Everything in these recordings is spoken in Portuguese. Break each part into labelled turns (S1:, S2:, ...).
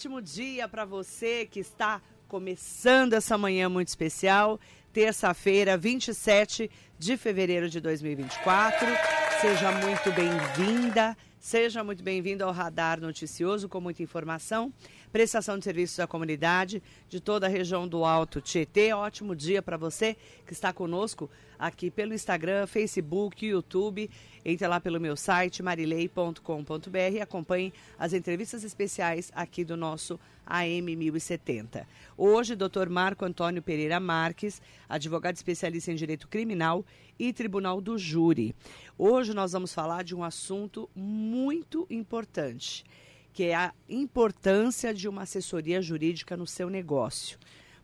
S1: ótimo dia para você que está começando essa manhã muito especial, terça-feira, 27 de fevereiro de 2024. Seja muito bem-vinda, seja muito bem-vindo ao Radar Noticioso com muita informação, prestação de serviços à comunidade de toda a região do Alto Tietê. Ótimo dia para você que está conosco aqui pelo Instagram, Facebook, YouTube. Entre lá pelo meu site marilei.com.br e acompanhe as entrevistas especiais aqui do nosso AM 1070. Hoje, Dr. Marco Antônio Pereira Marques, advogado especialista em direito criminal e tribunal do júri. Hoje nós vamos falar de um assunto muito importante, que é a importância de uma assessoria jurídica no seu negócio.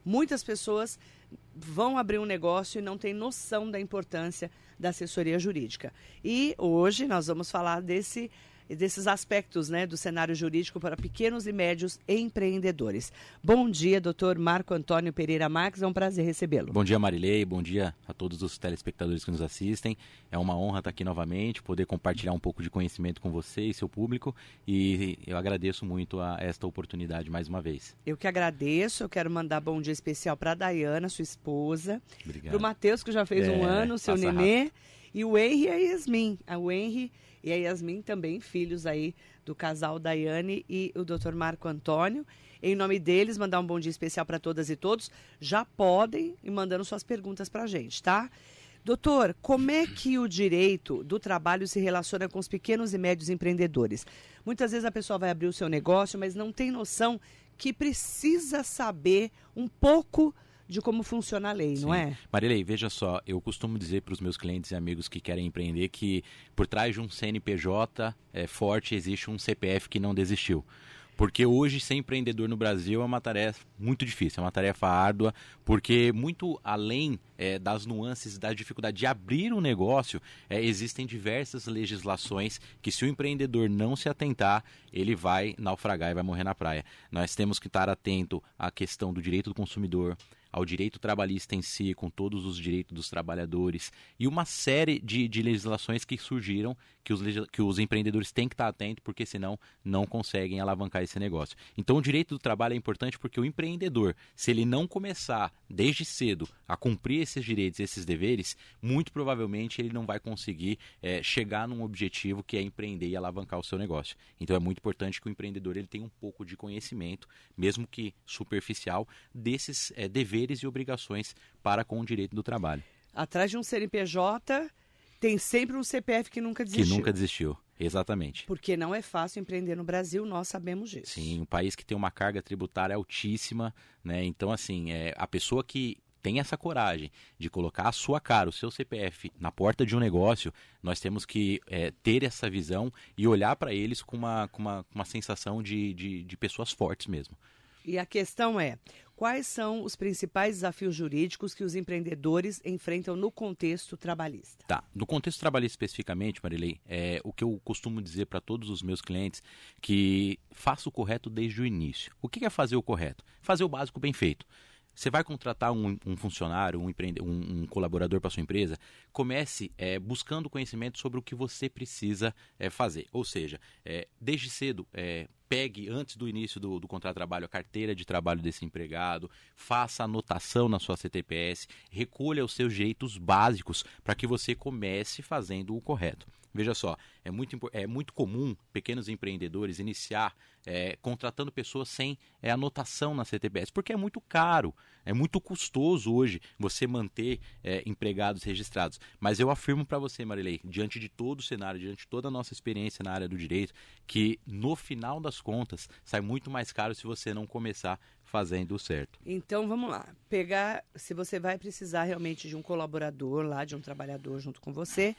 S1: Muitas pessoas vão abrir um negócio e não têm noção da importância da assessoria jurídica. E hoje nós vamos falar desse desses aspectos né, do cenário jurídico para pequenos e médios empreendedores. Bom dia, doutor Marco Antônio Pereira Marques, é um prazer recebê-lo.
S2: Bom dia, Marilei, bom dia a todos os telespectadores que nos assistem. É uma honra estar aqui novamente, poder compartilhar um pouco de conhecimento com você e seu público e eu agradeço muito a esta oportunidade mais uma vez.
S1: Eu que agradeço, eu quero mandar bom dia especial para a Dayana, sua esposa, para o Matheus, que já fez é, um ano, seu nenê, rápido. e o Henry e a Yasmin. O Henry e a Yasmin também, filhos aí do casal Daiane e o Dr. Marco Antônio. Em nome deles, mandar um bom dia especial para todas e todos. Já podem ir mandando suas perguntas para a gente, tá? Doutor, como é que o direito do trabalho se relaciona com os pequenos e médios empreendedores? Muitas vezes a pessoa vai abrir o seu negócio, mas não tem noção que precisa saber um pouco de como funciona a lei, Sim. não é?
S2: Marilei, veja só, eu costumo dizer para os meus clientes e amigos que querem empreender que por trás de um CNPJ é, forte existe um CPF que não desistiu. Porque hoje ser empreendedor no Brasil é uma tarefa muito difícil, é uma tarefa árdua, porque muito além é, das nuances, da dificuldade de abrir um negócio, é, existem diversas legislações que se o empreendedor não se atentar, ele vai naufragar e vai morrer na praia. Nós temos que estar atento à questão do direito do consumidor, ao direito trabalhista em si, com todos os direitos dos trabalhadores, e uma série de, de legislações que surgiram que os, que os empreendedores têm que estar atentos, porque senão não conseguem alavancar esse negócio. Então, o direito do trabalho é importante porque o empreendedor, se ele não começar desde cedo a cumprir esses direitos, esses deveres, muito provavelmente ele não vai conseguir é, chegar num objetivo que é empreender e alavancar o seu negócio. Então, é muito importante que o empreendedor ele tenha um pouco de conhecimento, mesmo que superficial, desses é, deveres deveres e obrigações para com o direito do trabalho.
S1: Atrás de um CNPJ tem sempre um CPF que nunca desistiu.
S2: Que nunca desistiu. Exatamente.
S1: Porque não é fácil empreender no Brasil, nós sabemos disso.
S2: Sim, um país que tem uma carga tributária altíssima, né? Então, assim, é, a pessoa que tem essa coragem de colocar a sua cara, o seu CPF, na porta de um negócio, nós temos que é, ter essa visão e olhar para eles com uma, com uma, uma sensação de, de, de pessoas fortes mesmo.
S1: E a questão é: quais são os principais desafios jurídicos que os empreendedores enfrentam no contexto trabalhista?
S2: Tá. No contexto trabalhista especificamente, Marilei, é o que eu costumo dizer para todos os meus clientes que faça o correto desde o início. O que é fazer o correto? Fazer o básico bem feito. Você vai contratar um, um funcionário, um, um, um colaborador para sua empresa, comece é, buscando conhecimento sobre o que você precisa é, fazer. Ou seja, é, desde cedo, pegue antes do início do, do, contrato de trabalho a carteira de trabalho desse empregado, faça anotação na sua CTPS, recolha os seus direitos básicos para que você comece fazendo o correto. Veja só, é muito, é muito comum pequenos empreendedores iniciar é, contratando pessoas sem é, anotação na CTPS, porque é muito caro, é muito custoso hoje você manter é, empregados registrados. Mas eu afirmo para você, Marilei, diante de todo o cenário, diante de toda a nossa experiência na área do direito, que no final das contas sai muito mais caro se você não começar fazendo certo.
S1: Então vamos lá, pegar, se você vai precisar realmente de um colaborador lá, de um trabalhador junto com você,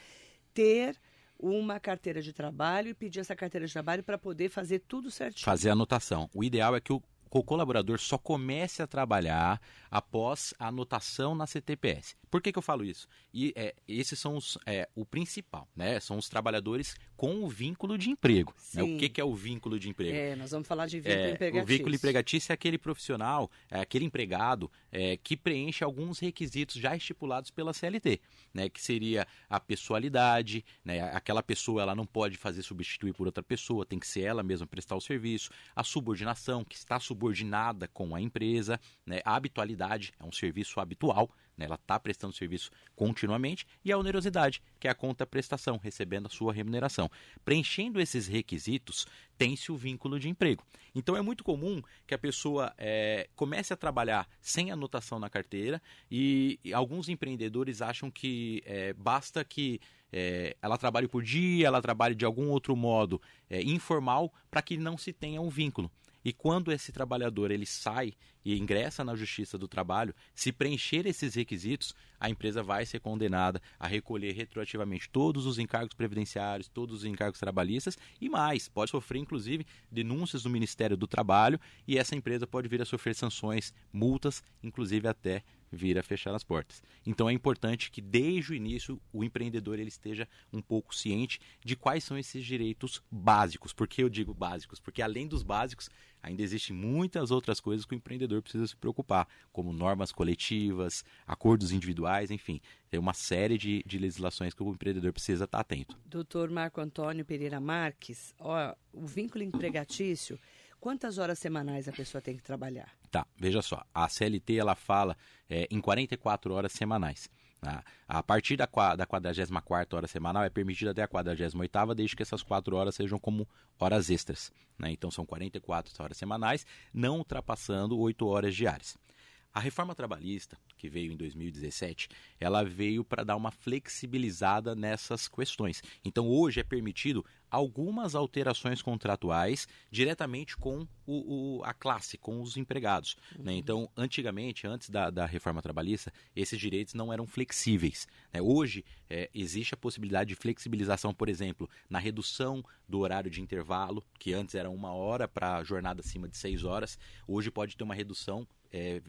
S1: ter uma carteira de trabalho e pedir essa carteira de trabalho para poder fazer tudo certinho.
S2: Fazer a anotação. O ideal é que o colaborador só comece a trabalhar após a anotação na CTPS. Por que, que eu falo isso? E é, esses são os, é, o principal, né? São os trabalhadores com o vínculo de emprego. Né? O que, que, é o vínculo de emprego?
S1: É, nós vamos falar de vínculo
S2: é,
S1: empregatício.
S2: O vínculo empregatício é aquele profissional, é aquele empregado é, que preenche alguns requisitos já estipulados pela CLT, né? Que seria a pessoalidade, né? Aquela pessoa ela não pode fazer substituir por outra pessoa, tem que ser ela mesma prestar o serviço. A subordinação, que está subordinada com a empresa, né? A habitualidade, é um serviço habitual, né? ela está prestando serviço continuamente, e a onerosidade, que é a conta prestação, recebendo a sua remuneração. Preenchendo esses requisitos, tem-se o vínculo de emprego. Então é muito comum que a pessoa é, comece a trabalhar sem anotação na carteira e, e alguns empreendedores acham que é, basta que é, ela trabalhe por dia, ela trabalhe de algum outro modo é, informal para que não se tenha um vínculo. E quando esse trabalhador ele sai e ingressa na Justiça do Trabalho, se preencher esses requisitos, a empresa vai ser condenada a recolher retroativamente todos os encargos previdenciários, todos os encargos trabalhistas e mais, pode sofrer inclusive denúncias do Ministério do Trabalho e essa empresa pode vir a sofrer sanções, multas, inclusive até vir a fechar as portas. Então é importante que desde o início o empreendedor ele esteja um pouco ciente de quais são esses direitos básicos. Por que eu digo básicos? Porque além dos básicos, ainda existem muitas outras coisas que o empreendedor precisa se preocupar, como normas coletivas, acordos individuais, enfim. Tem uma série de, de legislações que o empreendedor precisa estar atento.
S1: Doutor Marco Antônio Pereira Marques, ó, o vínculo empregatício Quantas horas semanais a pessoa tem que trabalhar?
S2: Tá, veja só. A CLT ela fala é, em 44 horas semanais. Tá? A partir da, da 44 hora semanal é permitida até a 48, desde que essas 4 horas sejam como horas extras. Né? Então são 44 horas semanais, não ultrapassando 8 horas diárias. A reforma trabalhista, que veio em 2017, ela veio para dar uma flexibilizada nessas questões. Então, hoje é permitido algumas alterações contratuais diretamente com o, o, a classe, com os empregados. Né? Uhum. Né? Então, antigamente, antes da, da, reforma trabalhista, esses direitos não eram flexíveis. Né? Hoje, é, existe a possibilidade de flexibilização, por exemplo, na redução do horário de intervalo, que antes era uma hora para jornada acima de seis horas, hoje pode ter uma redução é,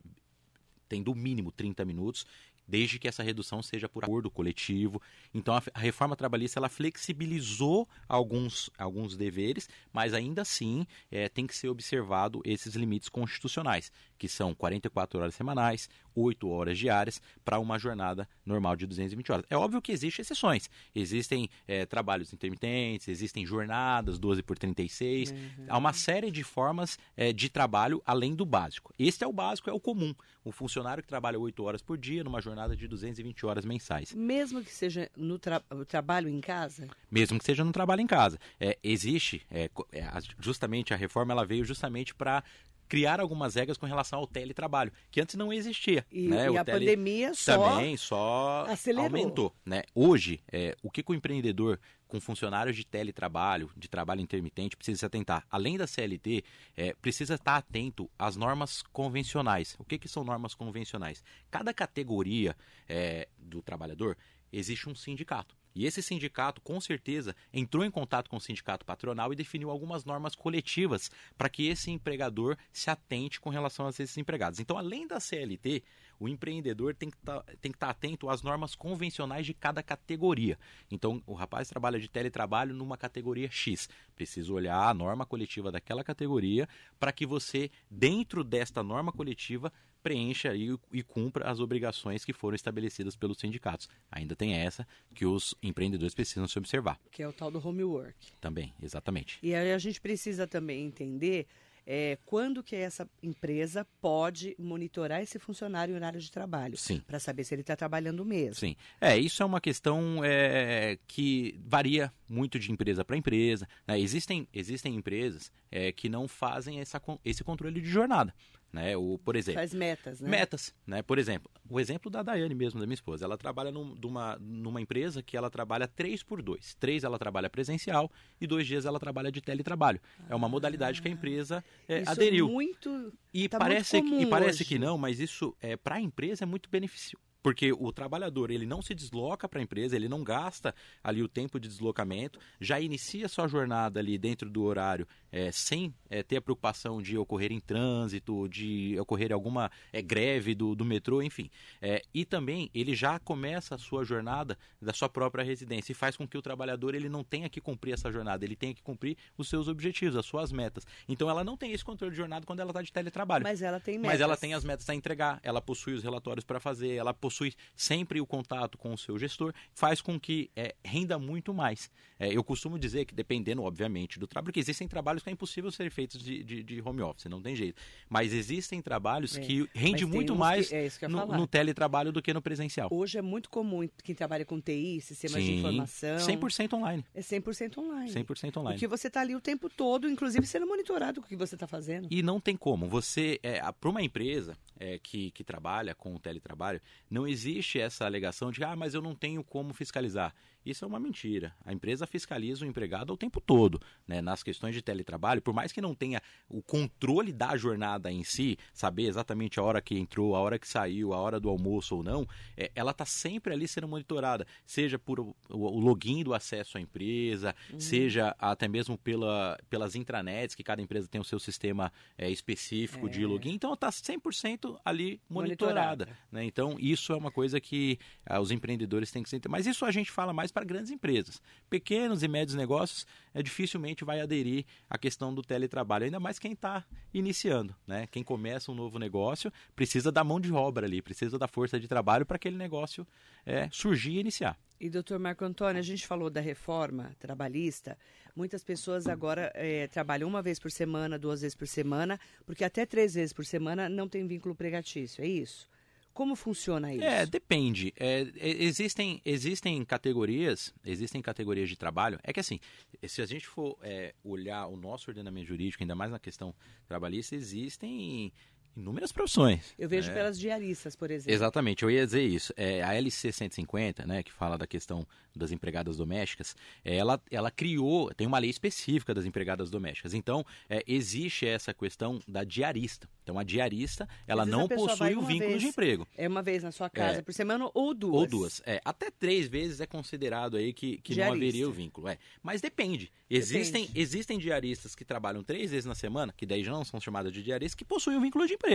S2: tendo o mínimo 30 minutos, desde que essa redução seja por acordo coletivo. Então a, a, reforma trabalhista ela flexibilizou alguns, alguns deveres, mas ainda assim é, tem que ser observado esses limites constitucionais, que são 44 horas semanais, 8 horas diárias para uma jornada normal de 220 horas. É óbvio que existem exceções. Existem é, trabalhos intermitentes, existem jornadas 12 por 36. Uhum. Há uma série de formas é, de trabalho além do básico. Este é o básico, é o comum. O funcionário que trabalha 8 horas por dia numa jornada de 220 horas mensais.
S1: Mesmo que seja no tra trabalho em casa?
S2: Mesmo que seja no trabalho em casa. É, existe, é, é justamente a reforma ela veio justamente para criar algumas regras com relação ao teletrabalho, que antes não existia.
S1: E,
S2: né?
S1: e a tele... pandemia só
S2: também só
S1: acelerou.
S2: aumentou. Né? Hoje, é, o que, que o empreendedor com funcionários de teletrabalho, de trabalho intermitente, precisa se atentar. Além da CLT, é, precisa estar atento às normas convencionais. O que, que são normas convencionais? Cada categoria é, do trabalhador existe um sindicato. E esse sindicato, com certeza, entrou em contato com o sindicato patronal e definiu algumas normas coletivas para que esse empregador se atente com relação a esses empregados. Então, além da CLT, o empreendedor tem que tá, estar tá atento às normas convencionais de cada categoria. Então, o rapaz trabalha de teletrabalho numa categoria X. Precisa olhar a norma coletiva daquela categoria para que você, dentro desta norma coletiva, preencha e, e cumpra as obrigações que foram estabelecidas pelos sindicatos. Ainda tem essa que os empreendedores precisam se observar.
S1: Que é o tal do homework.
S2: Também, exatamente.
S1: E aí a gente precisa também entender é, quando que essa empresa pode monitorar esse funcionário em horário de trabalho.
S2: Sim.
S1: Para saber se ele está trabalhando mesmo.
S2: Sim. É, isso é uma questão é, que varia muito de empresa para empresa. Né? Existem, existem empresas é, que não fazem essa, esse controle de jornada. Né? O, por exemplo,
S1: Faz metas, né?
S2: Metas, né? Por exemplo, o exemplo da Daiane mesmo, da minha esposa. Ela trabalha num, numa, numa empresa que ela trabalha três por dois. Três ela trabalha presencial e dois dias ela trabalha de teletrabalho. Ah, é uma modalidade que a empresa é,
S1: isso
S2: aderiu.
S1: É muito,
S2: e
S1: tá
S2: parece,
S1: muito
S2: e parece
S1: hoje.
S2: que não, mas isso é, para a empresa é muito benefício porque o trabalhador ele não se desloca para a empresa, ele não gasta ali o tempo de deslocamento, já inicia sua jornada ali dentro do horário é, sem é, ter a preocupação de ocorrer em trânsito, de ocorrer alguma é, greve do, do metrô, enfim. É, e também ele já começa a sua jornada da sua própria residência e faz com que o trabalhador ele não tenha que cumprir essa jornada, ele tenha que cumprir os seus objetivos, as suas metas. Então ela não tem esse controle de jornada quando ela está de teletrabalho.
S1: Mas ela tem metas.
S2: Mas ela tem as metas a entregar, ela possui os relatórios para fazer, ela possui sempre o contato com o seu gestor, faz com que é, renda muito mais. É, eu costumo dizer que dependendo, obviamente, do trabalho, porque existem trabalhos que é impossível serem feitos de, de, de home office, não tem jeito. Mas existem trabalhos é. que rende muito mais
S1: que, é
S2: no, no, teletrabalho do que no presencial.
S1: Hoje é muito comum quem trabalha com TI, sistemas Sim, de informação. 100%
S2: online.
S1: É 100% online.
S2: 100% online.
S1: Porque você está ali o tempo todo, inclusive sendo monitorado com o que você está fazendo.
S2: E não tem como. Você, é, para uma empresa é, que, que trabalha com o teletrabalho, não existe essa alegação de, ah, mas eu não tenho como fiscalizar. Isso é uma mentira. A empresa fiscaliza o empregado o tempo todo. Né? Nas questões de teletrabalho, por mais que não tenha o controle da jornada em si, saber exatamente a hora que entrou, a hora que saiu, a hora do almoço ou não, é, ela está sempre ali sendo monitorada, seja por o, o login do acesso à empresa, uhum. seja até mesmo pela, pelas intranets, que cada empresa tem o seu sistema é, específico é. de login. Então, está 100% ali monitorada. monitorada. Né? Então, isso é uma coisa que ah, os empreendedores têm que sentir. Mas isso a gente fala mais para grandes empresas. Pequenos e médios negócios é, dificilmente vai aderir à questão do teletrabalho, ainda mais quem está iniciando. Né? Quem começa um novo negócio precisa da mão de obra ali, precisa da força de trabalho para aquele negócio é, surgir e iniciar.
S1: E, doutor Marco Antônio, a gente falou da reforma trabalhista. Muitas pessoas agora é, trabalham uma vez por semana, duas vezes por semana, porque até três vezes por semana não tem vínculo pregatício, é isso? Como funciona isso?
S2: É, depende. É, existem, existem categorias, existem categorias de trabalho. É que assim, se a gente for é, olhar o nosso ordenamento jurídico, ainda mais na questão trabalhista, existem inúmeras profissões.
S1: Eu vejo é. pelas diaristas, por exemplo.
S2: Exatamente, eu ia dizer isso. É, a LC 150, né, que fala da questão das empregadas domésticas, é, ela, ela criou, tem uma lei específica das empregadas domésticas. Então, é, existe essa questão da diarista. Então, a diarista, ela não possui o vínculo
S1: vez,
S2: de emprego.
S1: É uma vez na sua casa é, por semana ou duas.
S2: Ou duas. É, até três vezes é considerado aí que, que não haveria o vínculo. É. Mas depende. Existem, depende. existem diaristas que trabalham três vezes na semana, que daí já não são chamadas de diaristas, que possuem o vínculo de emprego.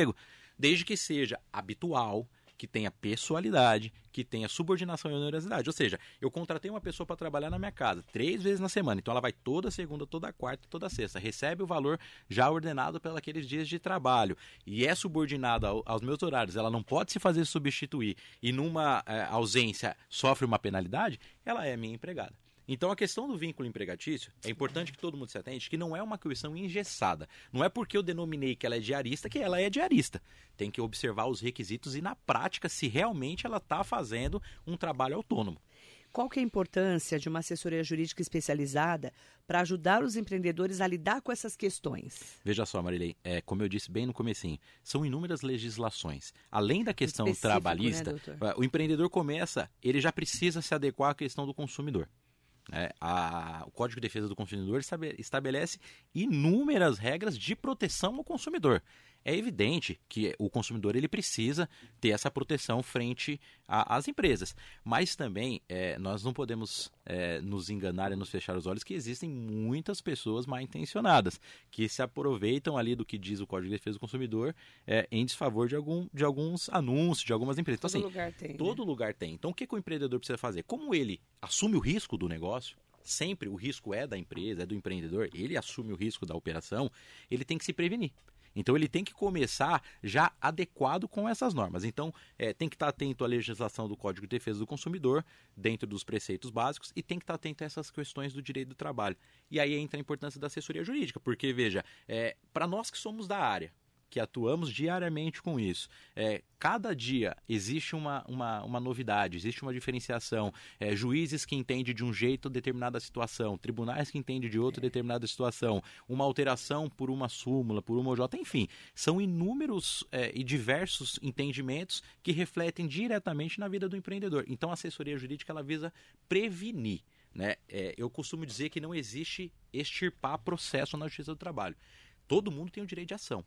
S2: Desde que seja habitual, que tenha pessoalidade, que tenha subordinação e onerosidade. Ou seja, eu contratei uma pessoa para trabalhar na minha casa três vezes na semana. Então ela vai toda segunda, toda quarta, toda sexta. Recebe o valor já ordenado pelos dias de trabalho e é subordinada aos meus horários. Ela não pode se fazer substituir e numa é, ausência sofre uma penalidade. Ela é minha empregada. Então a questão do vínculo empregatício é importante que todo mundo se atente que não é uma questão engessada. Não é porque eu denominei que ela é diarista que ela é diarista. Tem que observar os requisitos e na prática se realmente ela está fazendo um trabalho autônomo.
S1: Qual que é a importância de uma assessoria jurídica especializada para ajudar os empreendedores a lidar com essas questões?
S2: Veja só, Marilei, é, como eu disse bem no comecinho, são inúmeras legislações. Além da questão né, trabalhista, né, o empreendedor começa, ele já precisa se adequar à questão do consumidor. É, a, o Código de Defesa do Consumidor estabelece inúmeras regras de proteção ao consumidor. É evidente que o consumidor ele precisa ter essa proteção frente às empresas, mas também é, nós não podemos é, nos enganar e nos fechar os olhos que existem muitas pessoas mal intencionadas que se aproveitam ali do que diz o Código de Defesa do Consumidor é, em desfavor de, algum, de alguns anúncios, de algumas empresas.
S1: Então, todo assim, lugar tem.
S2: Todo né? lugar tem. Então, o que, que o empreendedor precisa fazer? Como ele assume o risco do negócio, sempre o risco é da empresa, é do empreendedor, ele assume o risco da operação, ele tem que se prevenir. Então ele tem que começar já adequado com essas normas. Então é, tem que estar atento à legislação do Código de Defesa do Consumidor, dentro dos preceitos básicos, e tem que estar atento a essas questões do direito do trabalho. E aí entra a importância da assessoria jurídica, porque, veja, é, para nós que somos da área, que atuamos diariamente com isso. É, cada dia existe uma, uma, uma novidade, existe uma diferenciação. É, juízes que entendem de um jeito determinada situação, tribunais que entendem de outra determinada situação, uma alteração por uma súmula, por uma OJ, enfim, são inúmeros é, e diversos entendimentos que refletem diretamente na vida do empreendedor. Então, a assessoria jurídica ela visa prevenir. Né? É, eu costumo dizer que não existe extirpar processo na justiça do trabalho. Todo mundo tem o direito de ação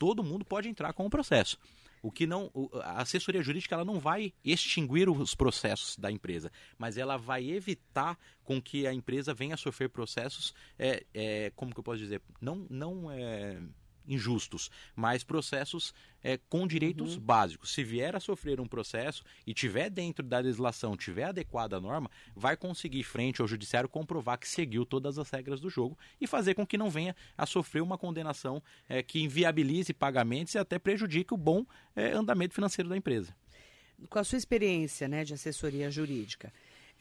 S2: todo mundo pode entrar com o processo. O que não, a assessoria jurídica ela não vai extinguir os processos da empresa, mas ela vai evitar com que a empresa venha a sofrer processos, é, é, como que eu posso dizer, não, não é, injustos, mas processos é, com direitos uhum. básicos. Se vier a sofrer um processo e tiver dentro da legislação, tiver adequada a norma, vai conseguir frente ao judiciário comprovar que seguiu todas as regras do jogo e fazer com que não venha a sofrer uma condenação é, que inviabilize pagamentos e até prejudique o bom é, andamento financeiro da empresa.
S1: Com a sua experiência né, de assessoria jurídica,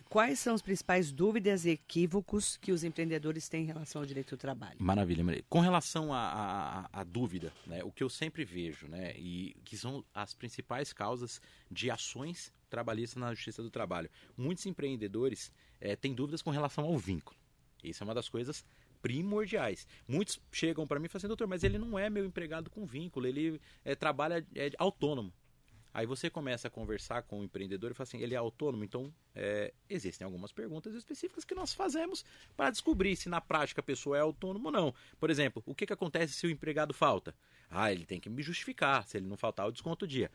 S1: Quais são as principais dúvidas e equívocos que os empreendedores têm em relação ao direito do trabalho?
S2: Maravilha, Maria. Com relação à dúvida, né, o que eu sempre vejo, né, e que são as principais causas de ações trabalhistas na Justiça do Trabalho. Muitos empreendedores é, têm dúvidas com relação ao vínculo. Isso é uma das coisas primordiais. Muitos chegam para mim e falam assim, doutor, mas ele não é meu empregado com vínculo, ele é, trabalha é, autônomo. Aí você começa a conversar com o empreendedor e fala assim: ele é autônomo? Então, é, existem algumas perguntas específicas que nós fazemos para descobrir se na prática a pessoa é autônoma ou não. Por exemplo, o que, que acontece se o empregado falta? Ah, ele tem que me justificar. Se ele não faltar, eu desconto o dia.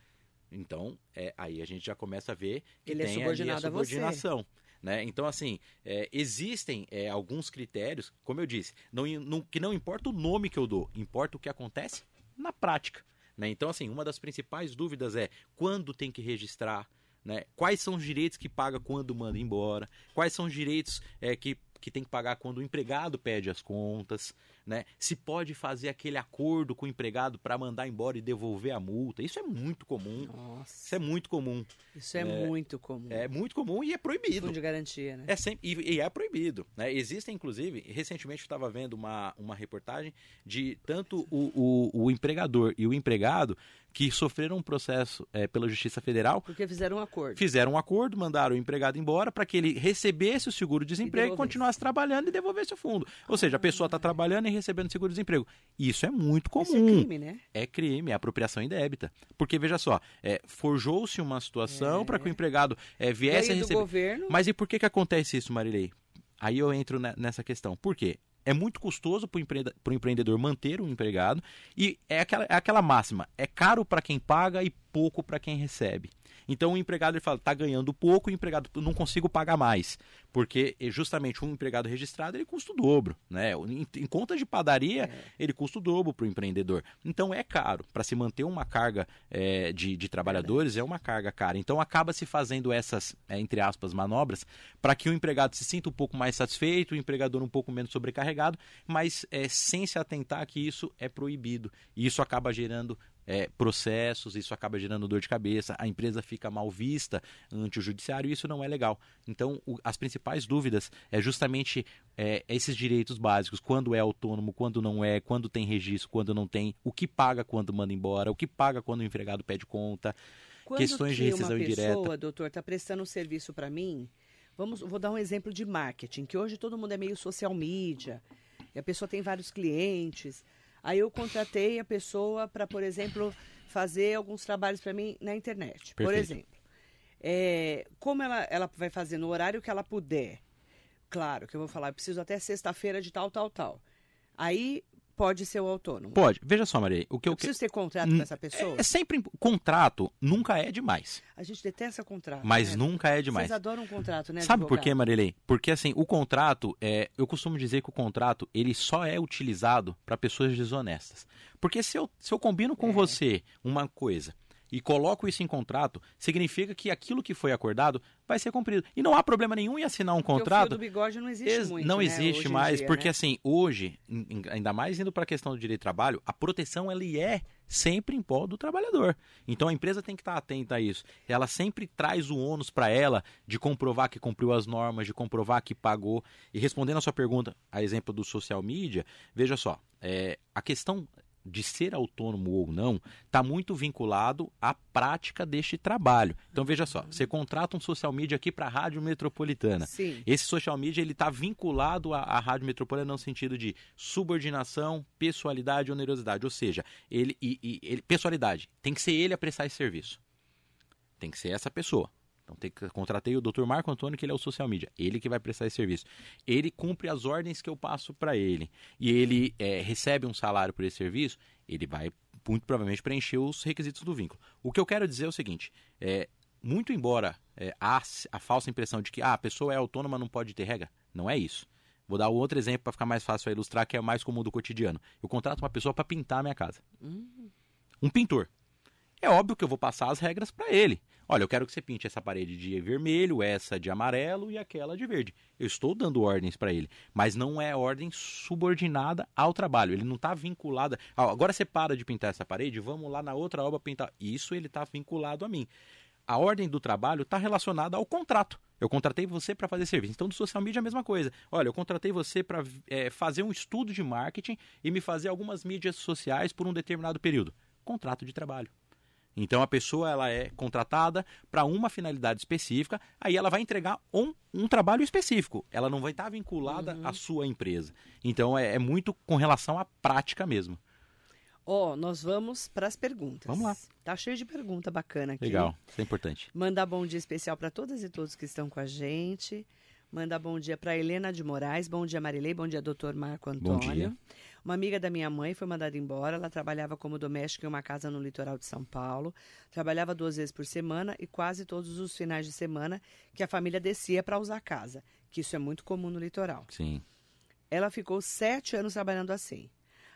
S2: Então, é, aí a gente já começa a ver que ele é tem é subordinado a subordinação. Né? Então, assim, é, existem é, alguns critérios, como eu disse, não, não, que não importa o nome que eu dou, importa o que acontece na prática. Né? Então, assim, uma das principais dúvidas é quando tem que registrar, né? quais são os direitos que paga quando manda embora, quais são os direitos é, que, que tem que pagar quando o empregado pede as contas né? Se pode fazer aquele acordo com o empregado para mandar embora e devolver a multa. Isso é muito comum. Nossa. Isso é muito comum.
S1: Isso é, é, muito comum.
S2: É muito comum e é proibido.
S1: Fundo de garantia, né?
S2: É sempre, e, e é proibido. Né? Existem, inclusive, recentemente eu estava vendo uma, uma reportagem de tanto o, o, o empregador e o empregado que sofreram um processo é, pela Justiça Federal.
S1: Porque fizeram um acordo.
S2: Fizeram um acordo, mandaram o empregado embora para que ele recebesse o seguro-desemprego, e continuasse trabalhando e devolvesse o fundo. Ou seja, a pessoa está trabalhando e recebendo seguro-desemprego. Isso é muito comum. Isso é
S1: crime, né?
S2: É crime, é apropriação indébita. Porque, veja só, é, forjou-se uma situação é. para que o empregado é, viesse a receber.
S1: Governo.
S2: Mas e por que, que acontece isso, Marilei? Aí eu entro nessa questão. Por quê? É muito custoso para o empreendedor manter um empregado e é aquela, é aquela máxima: é caro para quem paga e pouco para quem recebe. Então o empregado ele fala, está ganhando pouco, o empregado não consigo pagar mais, porque justamente um empregado registrado ele custa o dobro, né? Em, em conta de padaria é. ele custa o dobro para o empreendedor. Então é caro para se manter uma carga é, de, de, trabalhadores é uma carga cara. Então acaba se fazendo essas é, entre aspas manobras para que o empregado se sinta um pouco mais satisfeito, o empregador um pouco menos sobrecarregado, mas sem se atentar que isso é proibido e isso acaba gerando é, processos, isso acaba gerando dor de cabeça, a empresa fica mal vista ante o judiciário e isso não é legal. Então, o, as principais dúvidas é justamente é, esses direitos básicos: quando é autônomo, quando não é, quando tem registro, quando não tem, o que paga quando manda embora, o que paga quando o empregado pede conta,
S1: quando
S2: questões
S1: de
S2: rescisão
S1: indireta.
S2: Quando uma
S1: pessoa, doutor, está prestando um serviço para mim, vamos, vou dar um exemplo de marketing, que hoje todo mundo é meio social media, e a pessoa tem vários clientes. Aí eu contratei a pessoa para, por exemplo, fazer alguns trabalhos para mim na internet. Perfeito. Por exemplo, é, como ela, ela vai fazer no horário que ela puder. Claro que eu vou falar, eu preciso até sexta-feira de tal, tal, tal. Aí pode ser o autônomo.
S2: Pode. Veja só, Maria. O que eu, eu
S1: preciso ter contrato com essa pessoa?
S2: É, é, sempre contrato, nunca é demais.
S1: A gente detesta contrato.
S2: Mas né? nunca é demais.
S1: Vocês adoram um contrato, né?
S2: Sabe advogado? por quê, Marilei? Porque assim, o contrato, é, eu costumo dizer que o contrato ele só é utilizado para pessoas desonestas. Porque se eu, se eu combino com é. você uma coisa e coloco isso em contrato, significa que aquilo que foi acordado vai ser cumprido. E não há problema nenhum em assinar um porque contrato. O
S1: fio do bigode não existe muito,
S2: Não
S1: né?
S2: existe
S1: hoje
S2: mais,
S1: dia,
S2: porque
S1: né?
S2: assim, hoje, ainda mais indo para a questão do direito de trabalho, a proteção ela é sempre em pó do trabalhador. Então a empresa tem que estar atenta a isso. Ela sempre traz o ônus para ela de comprovar que cumpriu as normas, de comprovar que pagou. E respondendo a sua pergunta, a exemplo do social media, veja só, é, a questão de ser autônomo ou não está muito vinculado à prática deste trabalho. Então veja só, você contrata um social media aqui para a Rádio Metropolitana.
S1: Sim.
S2: Esse social media ele está vinculado à, à, Rádio Metropolitana no sentido de subordinação, pessoalidade e onerosidade. Ou seja, ele, e, e, ele, pessoalidade, tem que ser ele a prestar esse serviço. Tem que ser essa pessoa. Então tem que contratei o Dr. Marco Antônio, que ele é o social media, ele que vai prestar esse serviço. Ele cumpre as ordens que eu passo para ele e ele é, recebe um salário por esse serviço, ele vai muito provavelmente preencheu os requisitos do vínculo. O que eu quero dizer é o seguinte: é, muito embora é, há a falsa impressão de que ah, a pessoa é autônoma, não pode ter regra, não é isso. Vou dar outro exemplo para ficar mais fácil a ilustrar, que é mais comum do cotidiano. Eu contrato uma pessoa para pintar a minha casa. Hum. Um pintor. É óbvio que eu vou passar as regras para ele. Olha, eu quero que você pinte essa parede de vermelho, essa de amarelo e aquela de verde. Eu estou dando ordens para ele, mas não é ordem subordinada ao trabalho. Ele não está vinculado. Ah, agora você para de pintar essa parede, vamos lá na outra obra pintar. Isso ele está vinculado a mim. A ordem do trabalho está relacionada ao contrato. Eu contratei você para fazer serviço. Então, do social media é a mesma coisa. Olha, eu contratei você para é, fazer um estudo de marketing e me fazer algumas mídias sociais por um determinado período. Contrato de trabalho. Então a pessoa ela é contratada para uma finalidade específica, aí ela vai entregar um, um trabalho específico. Ela não vai estar tá vinculada uhum. à sua empresa. Então é, é, muito com relação à prática mesmo.
S1: Ó, oh, nós vamos para as perguntas.
S2: Vamos lá.
S1: Tá cheio de pergunta bacana aqui.
S2: Legal, isso é importante.
S1: Mandar bom dia especial para todas e todos que estão com a gente. Manda bom dia para Helena de Moraes, bom dia Marilei, bom dia doutor Marco Antônio. Bom dia. Uma amiga da minha mãe foi mandada embora. Ela trabalhava como doméstica em uma casa no litoral de São Paulo. Trabalhava duas vezes por semana e quase todos os finais de semana que a família descia para usar a casa, que isso é muito comum no litoral.
S2: Sim.
S1: Ela ficou sete anos trabalhando assim.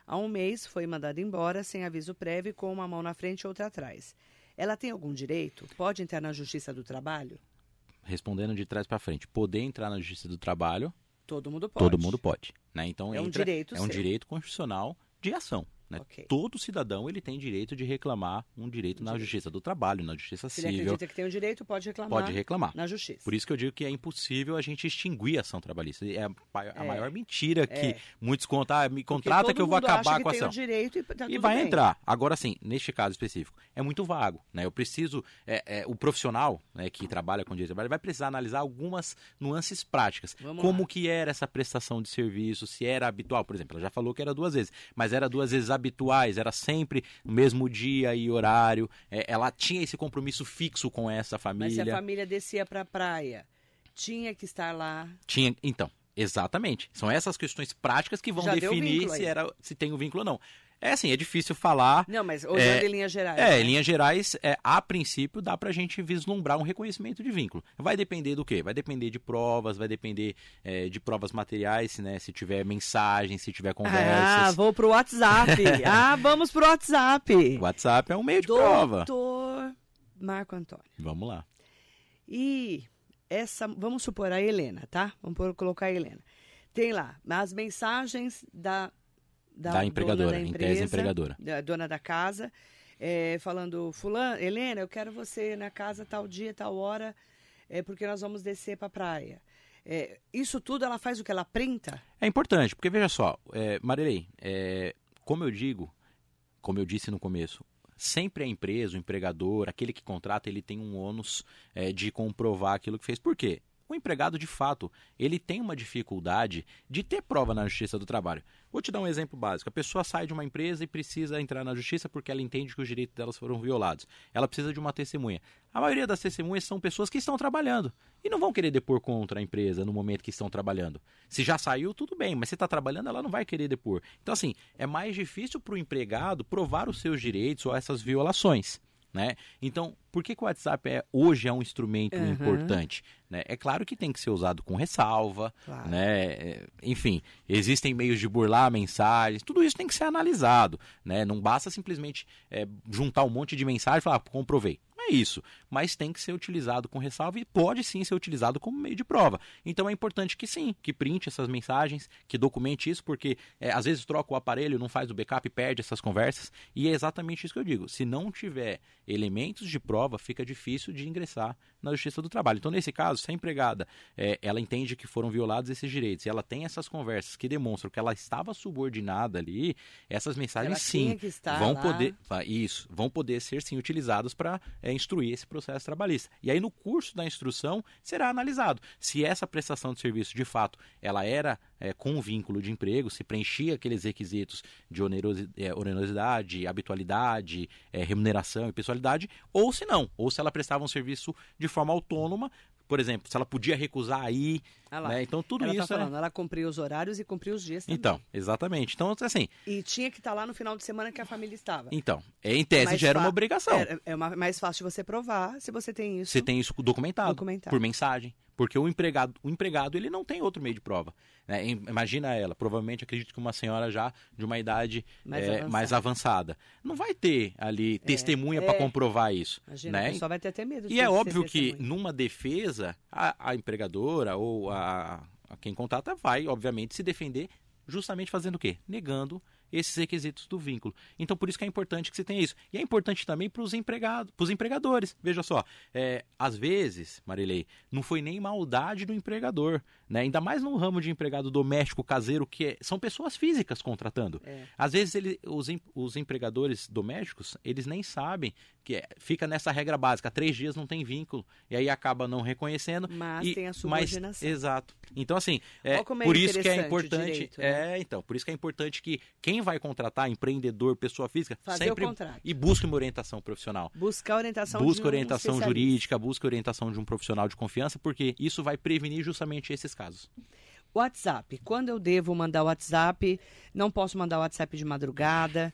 S1: Há um mês foi mandada embora sem aviso prévio, com uma mão na frente e outra atrás. Ela tem algum direito? Pode entrar na Justiça do Trabalho?
S2: Respondendo de trás para frente, poder entrar na Justiça do Trabalho
S1: Todo mundo pode.
S2: Todo mundo pode. Né? Então,
S1: é
S2: um
S1: direito
S2: É um direito constitucional de ação. Né? Okay. Todo cidadão ele tem direito de reclamar um direito na justiça do trabalho, na justiça
S1: Se
S2: civil.
S1: ele acredita que tem o direito, pode reclamar.
S2: Pode reclamar.
S1: Na justiça.
S2: Por isso que eu digo que é impossível a gente extinguir a ação trabalhista. É a, a é. maior mentira que é. muitos contam. Ah, me contrata que eu vou acabar com a ação.
S1: direito e, tá
S2: e vai
S1: bem.
S2: entrar. Agora sim, neste caso específico, é muito vago. Né? Eu preciso. É, é o profissional né, que trabalha com direito de trabalho vai precisar analisar algumas nuances práticas. Vamos como lá. que era essa prestação de serviço, se era habitual. Por exemplo, ela já falou que era duas vezes, mas era duas vezes habituais, era sempre no mesmo dia e horário. É, ela tinha esse compromisso fixo com essa família. Mas
S1: se a família descia para a praia, tinha que estar lá.
S2: Tinha, então. Exatamente. São essas questões práticas que vão Já definir se, era, se tem o um vínculo ou não. É assim, é difícil falar.
S1: Não, mas olhando é, em linhas gerais.
S2: É, né? em linhas gerais, é, a princípio, dá pra gente vislumbrar um reconhecimento de vínculo. Vai depender do quê? Vai depender de provas, vai depender é, de provas materiais, né? Se tiver mensagem, se tiver conversas.
S1: Ah, vou pro WhatsApp. ah, vamos pro WhatsApp.
S2: O WhatsApp é um meio de
S1: Doutor
S2: prova.
S1: Doutor Marco Antônio.
S2: Vamos lá.
S1: E essa, vamos supor a Helena, tá? Vamos colocar a Helena. Tem lá as mensagens da da,
S2: da empregadora, da empresa, em tese empregadora.
S1: Da dona da casa, é, falando, fulano, Helena, eu quero você na casa tal dia, tal hora, é, porque nós vamos descer para a praia. É, isso tudo ela faz o que ela printa?
S2: É importante, porque veja só, é, Marilei, é, como eu digo, como eu disse no começo, sempre a empresa, o empregador, aquele que contrata, ele tem um ônus é, de comprovar aquilo que fez. Por quê? o empregado, de fato, ele tem uma dificuldade de ter prova na justiça do trabalho. Vou te dar um exemplo básico. A pessoa sai de uma empresa e precisa entrar na justiça porque ela entende que os direitos delas foram violados. Ela precisa de uma testemunha. A maioria das testemunhas são pessoas que estão trabalhando e não vão querer depor contra a empresa no momento que estão trabalhando. Se já saiu, tudo bem, mas se está trabalhando, ela não vai querer depor. Então, assim, é mais difícil para o empregado provar os seus direitos ou essas violações. Né? Então, por que, que o WhatsApp é, hoje é um instrumento uhum. importante? Né? É claro que tem que ser usado com ressalva, claro. né? É, enfim, existem meios de burlar mensagens, tudo isso tem que ser analisado. Né? Não basta simplesmente é, juntar um monte de mensagem e falar, ah, comprovei isso, mas tem que ser utilizado com ressalva e pode sim ser utilizado como meio de prova. Então é importante que sim, que printe essas mensagens, que documente isso, porque é, às vezes troca o aparelho, não faz o backup, perde essas conversas, e é exatamente isso que eu digo. Se não tiver elementos de prova, fica difícil de ingressar na Justiça do Trabalho. Então, nesse caso, se a empregada é, ela entende que foram violados esses direitos e ela tem essas conversas que demonstram que ela estava subordinada ali, essas mensagens sim vão
S1: lá.
S2: poder isso vão poder ser sim utilizadas para é, instruir esse processo trabalhista. E aí no curso da instrução será analisado se essa prestação de serviço de fato ela era é, com vínculo de emprego, se preenchia aqueles requisitos de é, onerosidade, habitualidade, é, remuneração e pessoalidade, ou se não, ou se ela prestava um serviço de forma autônoma por exemplo, se ela podia recusar aí,
S1: Ah
S2: né? Então tudo
S1: ela
S2: isso
S1: tá
S2: é...
S1: falando, ela cumpria os horários e cumpria os dias também.
S2: Então, exatamente. Então, assim,
S1: E tinha que estar lá no final de semana que a família estava.
S2: então, é, em tese gera
S1: fa-
S2: uma obrigação.
S1: É, é uma- mais fácil de você provar se você tem isso.
S2: Você tem isso documentado,
S1: Documentado.
S2: por mensagem. Porque o empregado, o empregado ele não tem outro meio de prova. né? Im- Imagina ela, provavelmente acredito que uma senhora já de uma idade
S1: Mais
S2: eh,
S1: avançada.
S2: mais avançada. Não vai ter ali testemunha para
S1: é.
S2: comprovar isso.
S1: Imagina,
S2: né?
S1: a pessoa vai ter até medo
S2: E é óbvio que
S1: testemunha.
S2: numa defesa, a, a empregadora ou a, a quem contrata vai, obviamente, se defender justamente fazendo o quê? Negando esses requisitos do vínculo. Então, por isso que é importante que você tenha isso. E é importante também para os empregados, para os empregadores. Veja só, é, às vezes, Marilei, não foi nem maldade do empregador, né? Ainda mais no ramo de empregado doméstico, caseiro, que é- são pessoas físicas contratando.
S1: É.
S2: Às vezes ele, os, os empregadores domésticos, eles nem sabem que é- fica nessa regra básica, três dias não tem vínculo, e aí acaba não reconhecendo.
S1: Mas
S2: e-
S1: tem a
S2: mas-
S1: subordinação.
S2: exato. Então, assim, é,
S1: é
S2: por isso que é importante.
S1: direito, né?
S2: É, então, por isso que é importante que quem vai contratar, empreendedor, pessoa física,
S1: Fazer
S2: sempre
S1: o contrato.
S2: e busque uma orientação profissional.
S1: Buscar orientação de um
S2: orientação
S1: especialista.
S2: jurídica, busque orientação de um profissional de confiança, porque isso vai prevenir justamente esses casos.
S1: WhatsApp. Quando eu devo mandar WhatsApp? Não posso mandar WhatsApp de madrugada.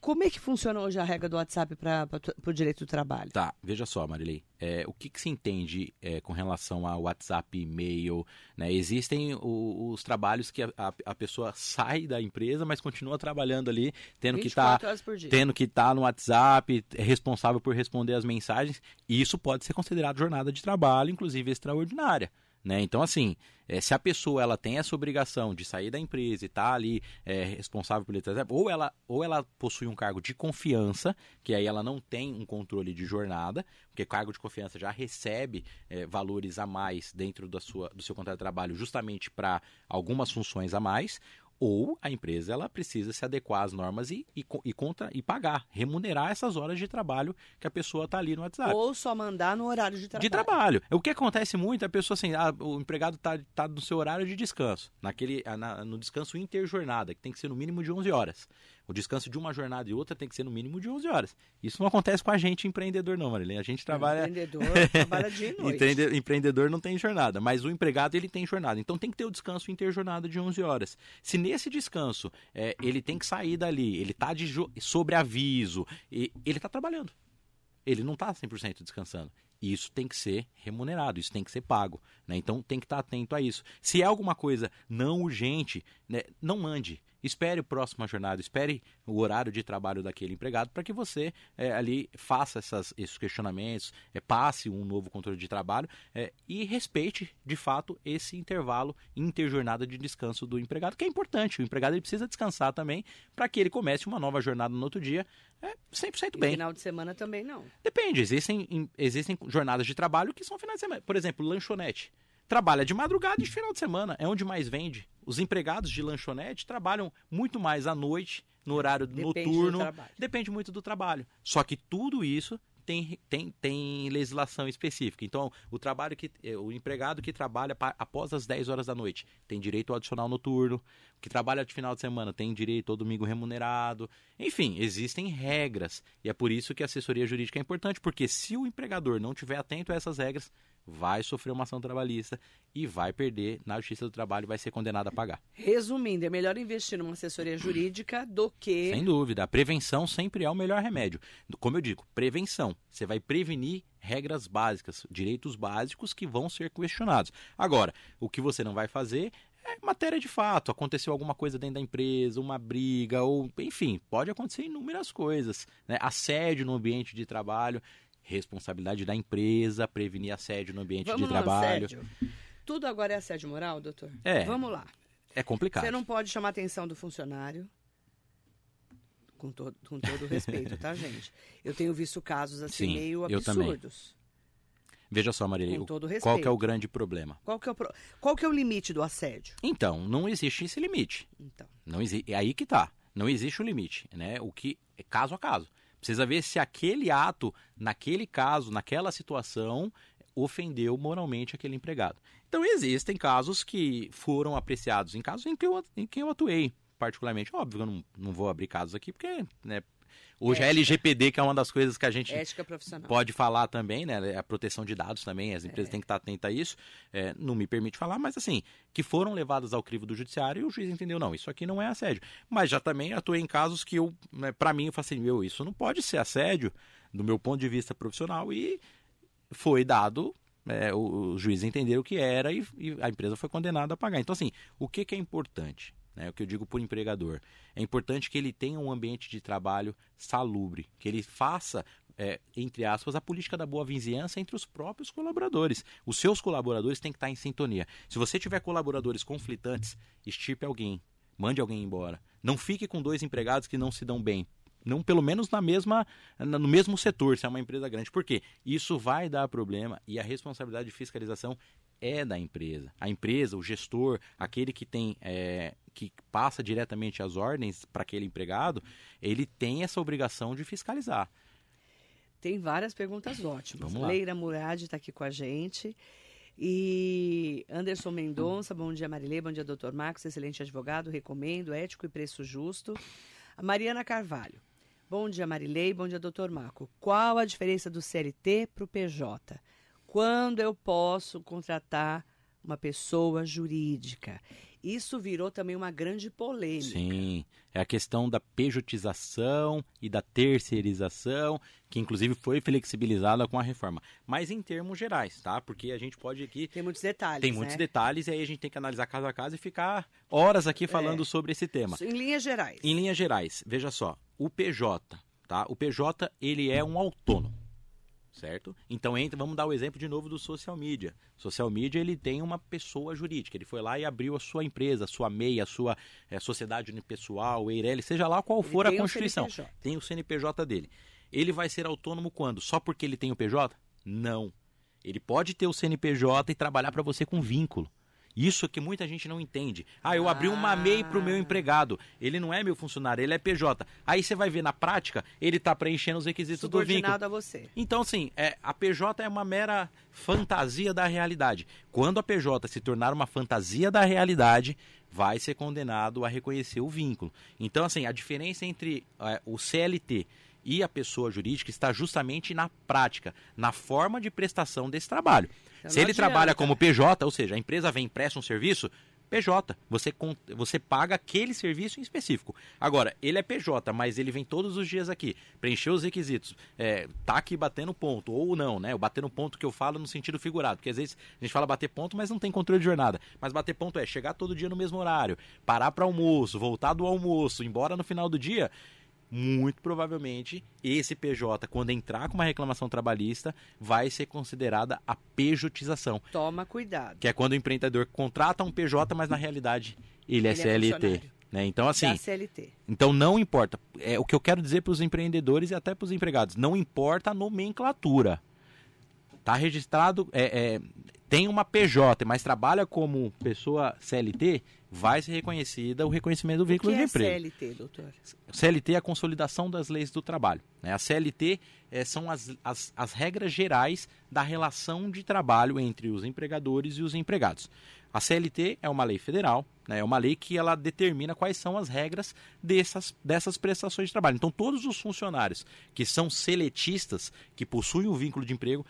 S1: Como é que funciona hoje a regra do WhatsApp para o direito do trabalho?
S2: Tá, veja só, Marilei. É, o que, que se entende é, com relação a WhatsApp, e-mail? Né? Existem o- os trabalhos que a, a- a pessoa sai da empresa, mas continua trabalhando ali, tendo que estar
S1: 24 horas por dia.
S2: tendo que estar no WhatsApp, é responsável por responder as mensagens. E isso pode ser considerado jornada de trabalho, inclusive extraordinária. Né? Então, assim, é, se a pessoa ela tem essa obrigação de sair da empresa e estar ali é, responsável por letras, ou ela, ou ela possui um cargo de confiança, que aí ela não tem um controle de jornada, porque cargo de confiança já recebe é, valores a mais dentro da sua, do seu contrato de trabalho, justamente para algumas funções a mais, ou a empresa ela precisa se adequar às normas e, e, e contra, e pagar, remunerar essas horas de trabalho que a pessoa está ali no WhatsApp.
S1: Ou só mandar no horário de trabalho.
S2: De trabalho. O que acontece muito é a pessoa assim, ah, o empregado está tá no seu horário de descanso, naquele, ah, na- no descanso interjornada, que tem que ser no mínimo de 11 horas. O descanso de uma jornada e outra tem que ser no mínimo de 11 horas. Isso não acontece com a gente empreendedor não, Marilene. A gente trabalha
S1: Empreendedor trabalha dia e noite.
S2: Empreende- empreendedor não tem jornada, mas o empregado ele tem jornada. Então tem que ter o descanso interjornada de 11 horas. Se nesse descanso é, ele tem que sair dali, ele está de jo- sobre aviso, e ele está trabalhando. Ele não está 100% descansando. Isso tem que ser remunerado, isso tem que ser pago. né? Então tem que estar atento a isso. Se é alguma coisa não urgente, né, não mande. Espere a próxima jornada, espere o horário de trabalho daquele empregado para que você é, ali faça essas- esses questionamentos, é, passe um novo controle de trabalho é, e respeite de fato esse intervalo interjornada de descanso do empregado, que é importante. O empregado ele precisa descansar também para que ele comece uma nova jornada no outro dia é, 100%
S1: E
S2: bem.
S1: final de semana também não.
S2: Depende, existem, em- existem jornadas de trabalho que são finais de semana. Por exemplo, lanchonete. Trabalha de madrugada e de final de semana, é onde mais vende. Os empregados de lanchonete trabalham muito mais à noite, no horário
S1: Depende
S2: noturno. Depende muito do trabalho. Só que tudo isso tem, tem, tem legislação específica. Então, o trabalho que eh, o empregado que trabalha após as 10 horas da noite tem direito ao adicional noturno. O que trabalha de final de semana tem direito ao domingo remunerado. Enfim, existem regras. E é por isso que a assessoria jurídica é importante, porque se o empregador não estiver atento a essas regras, vai sofrer uma ação trabalhista e vai perder na justiça do trabalho e vai ser condenado a pagar.
S1: Resumindo, é melhor investir numa assessoria jurídica do que.
S2: Sem dúvida. A prevenção sempre é o melhor remédio. Como eu digo, prevenção. Você vai prevenir regras básicas, direitos básicos que vão ser questionados. Agora, o que você não vai fazer é matéria de fato. Aconteceu alguma coisa dentro da empresa, uma briga, ou enfim, pode acontecer inúmeras coisas. Né? Assédio no ambiente de trabalho, responsabilidade da empresa, prevenir assédio no ambiente
S1: Vamos
S2: de trabalho.
S1: assédio. Tudo agora é assédio moral, doutor?
S2: É.
S1: Vamos lá.
S2: É complicado.
S1: Você não pode chamar a atenção do funcionário. Com, to com todo o respeito, tá, gente? Eu tenho visto casos assim
S2: Sim,
S1: meio
S2: eu também.
S1: absurdos.
S2: Veja só, Maria,
S1: Com
S2: o-
S1: todo
S2: qual que é o grande problema?
S1: Qual que, é o pro- Qual que é o limite do assédio?
S2: Então, não existe esse limite.
S1: Então,
S2: Não existe. É aí que tá. Não existe o limite, né? O que é caso a caso. Precisa ver se aquele ato, naquele caso, naquela situação, ofendeu moralmente aquele empregado. Então existem casos que foram apreciados em casos em que eu, em que eu atuei particularmente. Óbvio, eu não, não vou abrir casos aqui porque né, Hoje Ética. a LGPD, que é uma das coisas que a gente pode falar também, né? A proteção de dados também, as empresas é. têm que estar atentas a isso. É, não me permite falar, mas assim, que foram levadas ao crivo do judiciário e o juiz entendeu, não, isso aqui não é assédio. Mas já também atuei em casos que eu, né, para mim, eu falei assim, meu, isso não pode ser assédio, do meu ponto de vista profissional, e foi dado é, o, o, juiz entendeu o que era e, e, a empresa foi condenada a pagar. Então, assim, o que, que é importante? Né, o que eu digo por empregador. É importante que ele tenha um ambiente de trabalho salubre, que ele faça, é, entre aspas, a política da boa vizinhança entre os próprios colaboradores. Os seus colaboradores têm que estar em sintonia. Se você tiver colaboradores conflitantes, estirpe alguém, mande alguém embora. Não fique com dois empregados que não se dão bem não pelo menos na mesma no mesmo setor, se é uma empresa grande. Por quê? Isso vai dar problema e a responsabilidade de fiscalização é da empresa. A empresa, o gestor, aquele que tem é, que passa diretamente as ordens para aquele empregado, ele tem essa obrigação de fiscalizar.
S1: Tem várias perguntas ótimas. Leira Murad está aqui com a gente. E Anderson Mendonça, bom dia Marilê, bom dia doutor Marcos, excelente advogado, recomendo, ético e preço justo. A Mariana Carvalho, Bom dia, Marilei. Bom dia, doutor Marco. Qual a diferença do CLT para o PJ? Quando eu posso contratar uma pessoa jurídica? Isso virou também uma grande polêmica.
S2: Sim, é a questão da pejotização e da terceirização, que inclusive foi flexibilizada com a reforma. Mas em termos gerais, tá? Porque a gente pode aqui.
S1: Tem muitos detalhes.
S2: Tem muitos né? detalhes, e aí a gente tem que analisar caso a caso e ficar horas aqui falando é. sobre esse tema.
S1: Em linhas gerais.
S2: Em linhas gerais, veja só, o PJ, tá? O PJ, ele é um autônomo certo? Então entra, vamos dar o exemplo de novo do social media. Social media ele tem uma pessoa jurídica, ele foi lá e abriu a sua empresa, a sua MEI, a sua é, sociedade unipessoal, EIRELI, seja lá qual for a constituição. O tem o CNPJ dele. Ele vai ser autônomo quando? Só porque ele tem o PJ? Não. Ele pode ter o CNPJ e trabalhar para você com vínculo. Isso que muita gente não entende. Ah, eu abri uma MEI para o meu empregado. Ele não é meu funcionário, ele é PJ. Aí você vai ver na prática, ele está preenchendo os requisitos do vínculo.
S1: a você.
S2: Então, assim, é, a PJ é uma mera fantasia da realidade. Quando a PJ se tornar uma fantasia da realidade, vai ser condenado a reconhecer o vínculo. Então, assim, a diferença entre é, o CLT e a pessoa jurídica está justamente na prática, na forma de prestação desse trabalho. Se ele adianta. trabalha como PJ, ou seja, a empresa vem e presta um serviço, PJ, você, você paga aquele serviço em específico. Agora, ele é PJ, mas ele vem todos os dias aqui, preencheu os requisitos, é, tá aqui batendo ponto, ou não, né? O batendo ponto que eu falo no sentido figurado, porque às vezes a gente fala bater ponto, mas não tem controle de jornada. Mas bater ponto é chegar todo dia no mesmo horário, parar para almoço, voltar do almoço, embora no final do dia muito provavelmente esse PJ, quando entrar com uma reclamação trabalhista, vai ser considerada a pejotização.
S1: Toma cuidado.
S2: Que é quando o empreendedor contrata um PJ, mas na realidade ele, é ele é CLT. É né? Então, assim.
S1: CLT.
S2: Então, não importa. É, o que eu quero dizer para os empreendedores e até para os empregados: não importa a nomenclatura. Está registrado, é, é, tem uma PJ, mas trabalha como pessoa CLT, vai ser reconhecida o reconhecimento do vínculo
S1: de
S2: é emprego.
S1: CLT, doutor?
S2: CLT é a consolidação das leis do trabalho. Né? A CLT é, são as, as, as regras gerais da relação de trabalho entre os empregadores e os empregados. A CLT é uma lei federal, né? é uma lei que ela determina quais são as regras dessas, dessas prestações de trabalho. Então, todos os funcionários que são seletistas, que possuem o um vínculo de emprego,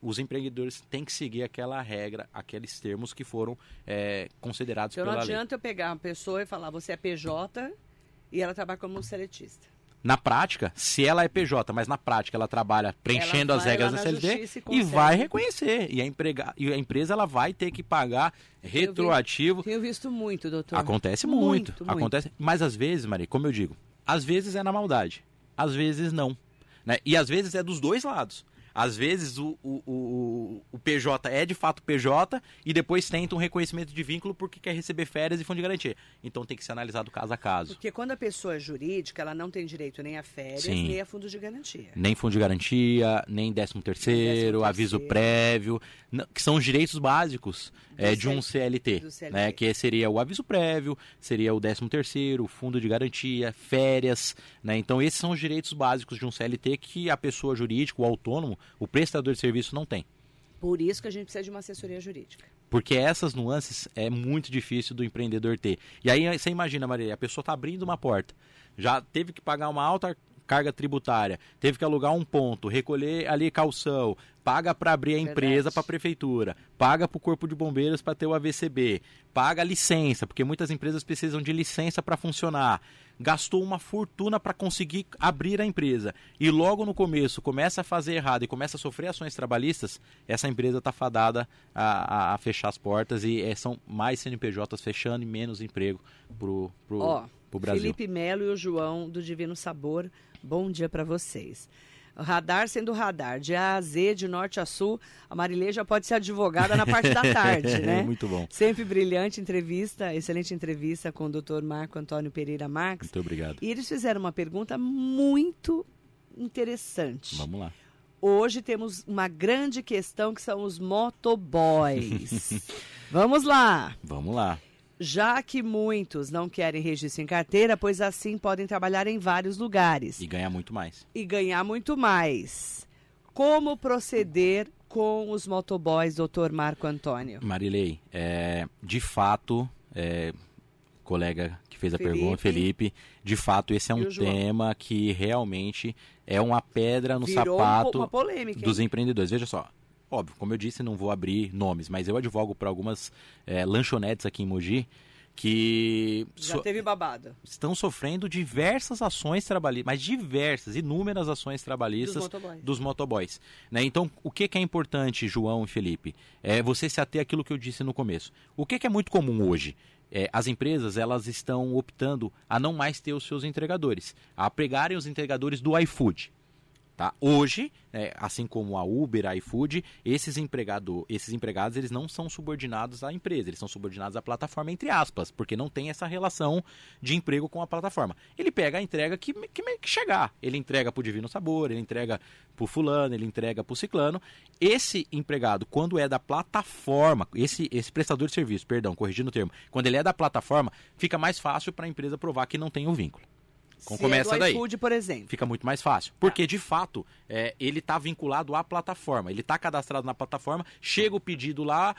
S2: os empreendedores têm que seguir aquela regra, aqueles termos que foram é, considerados
S1: então,
S2: pela
S1: lei. Então não adianta eu pegar uma pessoa e falar, você é PJ e ela trabalha como seletista.
S2: Na prática, se ela é PJ, mas na prática ela trabalha preenchendo ela as regras da CLT e, e, vai reconhecer. E a, emprega, e a empresa ela vai ter que pagar retroativo.
S1: Tenho, visto muito, doutor.
S2: Acontece muito, muito, acontece. Mas às vezes, Maria, como eu digo, às vezes é na maldade, às vezes não. Né? E às vezes é dos dois lados. Às vezes o, o, o, o, PJ é de fato PJ e depois tenta um reconhecimento de vínculo porque quer receber férias e fundo de garantia. Então tem que ser analisado caso a caso.
S1: Porque quando a pessoa é jurídica, ela não tem direito nem a férias, Sim. nem a fundo de garantia.
S2: Nem fundo de garantia, nem décimo terceiro, aviso prévio, que são os direitos básicos é, de um CLT, CLT, Né, que seria o aviso prévio, seria o décimo terceiro, fundo de garantia, férias. Né, então esses são os direitos básicos de um CLT que a pessoa jurídica, o autônomo, o prestador de serviço não tem.
S1: Por isso que a gente precisa de uma assessoria jurídica.
S2: Porque essas nuances é muito difícil do empreendedor ter. E aí você imagina, Maria, a pessoa está abrindo uma porta, já teve que pagar uma alta carga tributária, teve que alugar um ponto, recolher ali calção, paga para abrir a empresa para a prefeitura, paga para o corpo de bombeiros para ter o AVCB, paga licença, porque muitas empresas precisam de licença para funcionar. Gastou uma fortuna para conseguir abrir a empresa e logo no começo começa a fazer errado e começa a sofrer ações trabalhistas, essa empresa está fadada a, a, a, fechar as portas e é, são mais CNPJs fechando e menos emprego pro, pro,
S1: Ó,
S2: pro Brasil.
S1: Felipe Melo e o João do Divino Sabor, bom dia para vocês. Radar sendo radar, de A a Z, de norte a sul. A Marilê já pode ser advogada na parte da tarde, né?
S2: Muito bom.
S1: Sempre brilhante entrevista, excelente entrevista com o doutor Marco Antônio Pereira Marques.
S2: Muito obrigado.
S1: E eles fizeram uma pergunta muito interessante.
S2: Vamos lá.
S1: Hoje temos uma grande questão que são os motoboys. Vamos lá.
S2: Vamos lá
S1: já que muitos não querem registro em carteira, pois assim podem trabalhar em vários lugares.
S2: E ganhar muito mais.
S1: E ganhar muito mais. Como proceder com os motoboys, doutor Marco Antônio?
S2: Marilei, é, de fato, é, colega que fez a Felipe. pergunta, Felipe, de fato esse é um tema que realmente é uma pedra no
S1: Virou
S2: sapato
S1: uma polêmica,
S2: dos empreendedores. Veja só, Óbvio, como eu disse, não vou abrir nomes, mas eu advogo para algumas é, lanchonetes aqui em Mogi que
S1: já so teve babado.
S2: Estão sofrendo diversas ações trabalhistas, mas diversas, inúmeras ações trabalhistas dos motoboys. Dos motoboys né? Então, o que, que, é importante, João e Felipe? É você se ater àquilo que eu disse no começo. O que, que é muito comum hoje? É, as empresas elas estão optando a não mais ter os seus entregadores, a pregarem os entregadores do iFood. Tá? Hoje, é, assim como a Uber, a iFood, esses, empregado, esses empregados eles não são subordinados à empresa, eles são subordinados à plataforma, entre aspas, porque não tem essa relação de emprego com a plataforma. Ele pega a entrega que, que, que chegar. Ele entrega para o Divino Sabor, ele entrega para o fulano, ele entrega para o ciclano. Esse empregado, quando é da plataforma, esse, esse prestador de serviço, perdão, corrigindo o termo, quando ele é da plataforma, fica mais fácil para a empresa provar que não tem o um vínculo.
S1: Com, Se começa é do daí. iFood, por exemplo.
S2: Fica muito mais fácil. Porque, de fato, é, ele está vinculado à plataforma. Ele está cadastrado na plataforma, chega o pedido lá,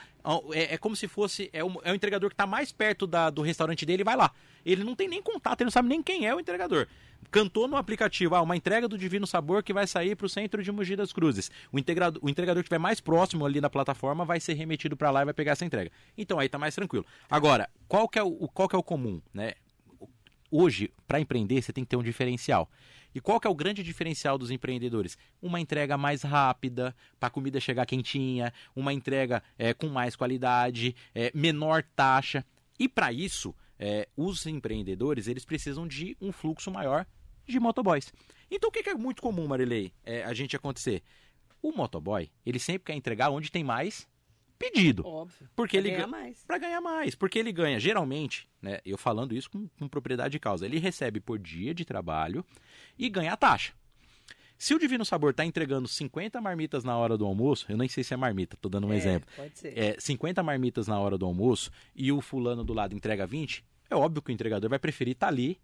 S2: é, é como se fosse. É o, é o entregador que está mais perto da, do restaurante dele e vai lá. Ele não tem nem contato, ele não sabe nem quem é o entregador. Cantou no aplicativo, ah, uma entrega do Divino Sabor que vai sair para o centro de Mogi das Cruzes. O, integrado, o entregador que estiver mais próximo ali na plataforma vai ser remetido para lá e vai pegar essa entrega. Então aí está mais tranquilo. Agora, qual que é o, qual que é o comum? Né? Hoje, para empreender, você tem que ter um diferencial. E qual que é o grande diferencial dos empreendedores? Uma entrega mais rápida, para a comida chegar quentinha, uma entrega é, com mais qualidade, é, menor taxa. E para isso, é, os empreendedores eles precisam de um fluxo maior de motoboys. Então o que, é muito comum, Marilei, é, a gente acontecer? O motoboy, ele sempre quer entregar onde tem mais pedido.
S1: Óbvio.
S2: Porque pra ele ganhar mais. Para ganhar mais. Porque ele ganha, geralmente, né? Eu falando isso com, com propriedade de causa, ele recebe por dia de trabalho e ganha a taxa. Se o Divino Sabor está entregando 50 marmitas na hora do almoço, eu nem sei se é marmita, estou dando um
S1: é,
S2: exemplo.
S1: Pode ser.
S2: É, 50 marmitas na hora do almoço e o fulano do lado entrega 20, é óbvio que o entregador vai preferir estar tá ali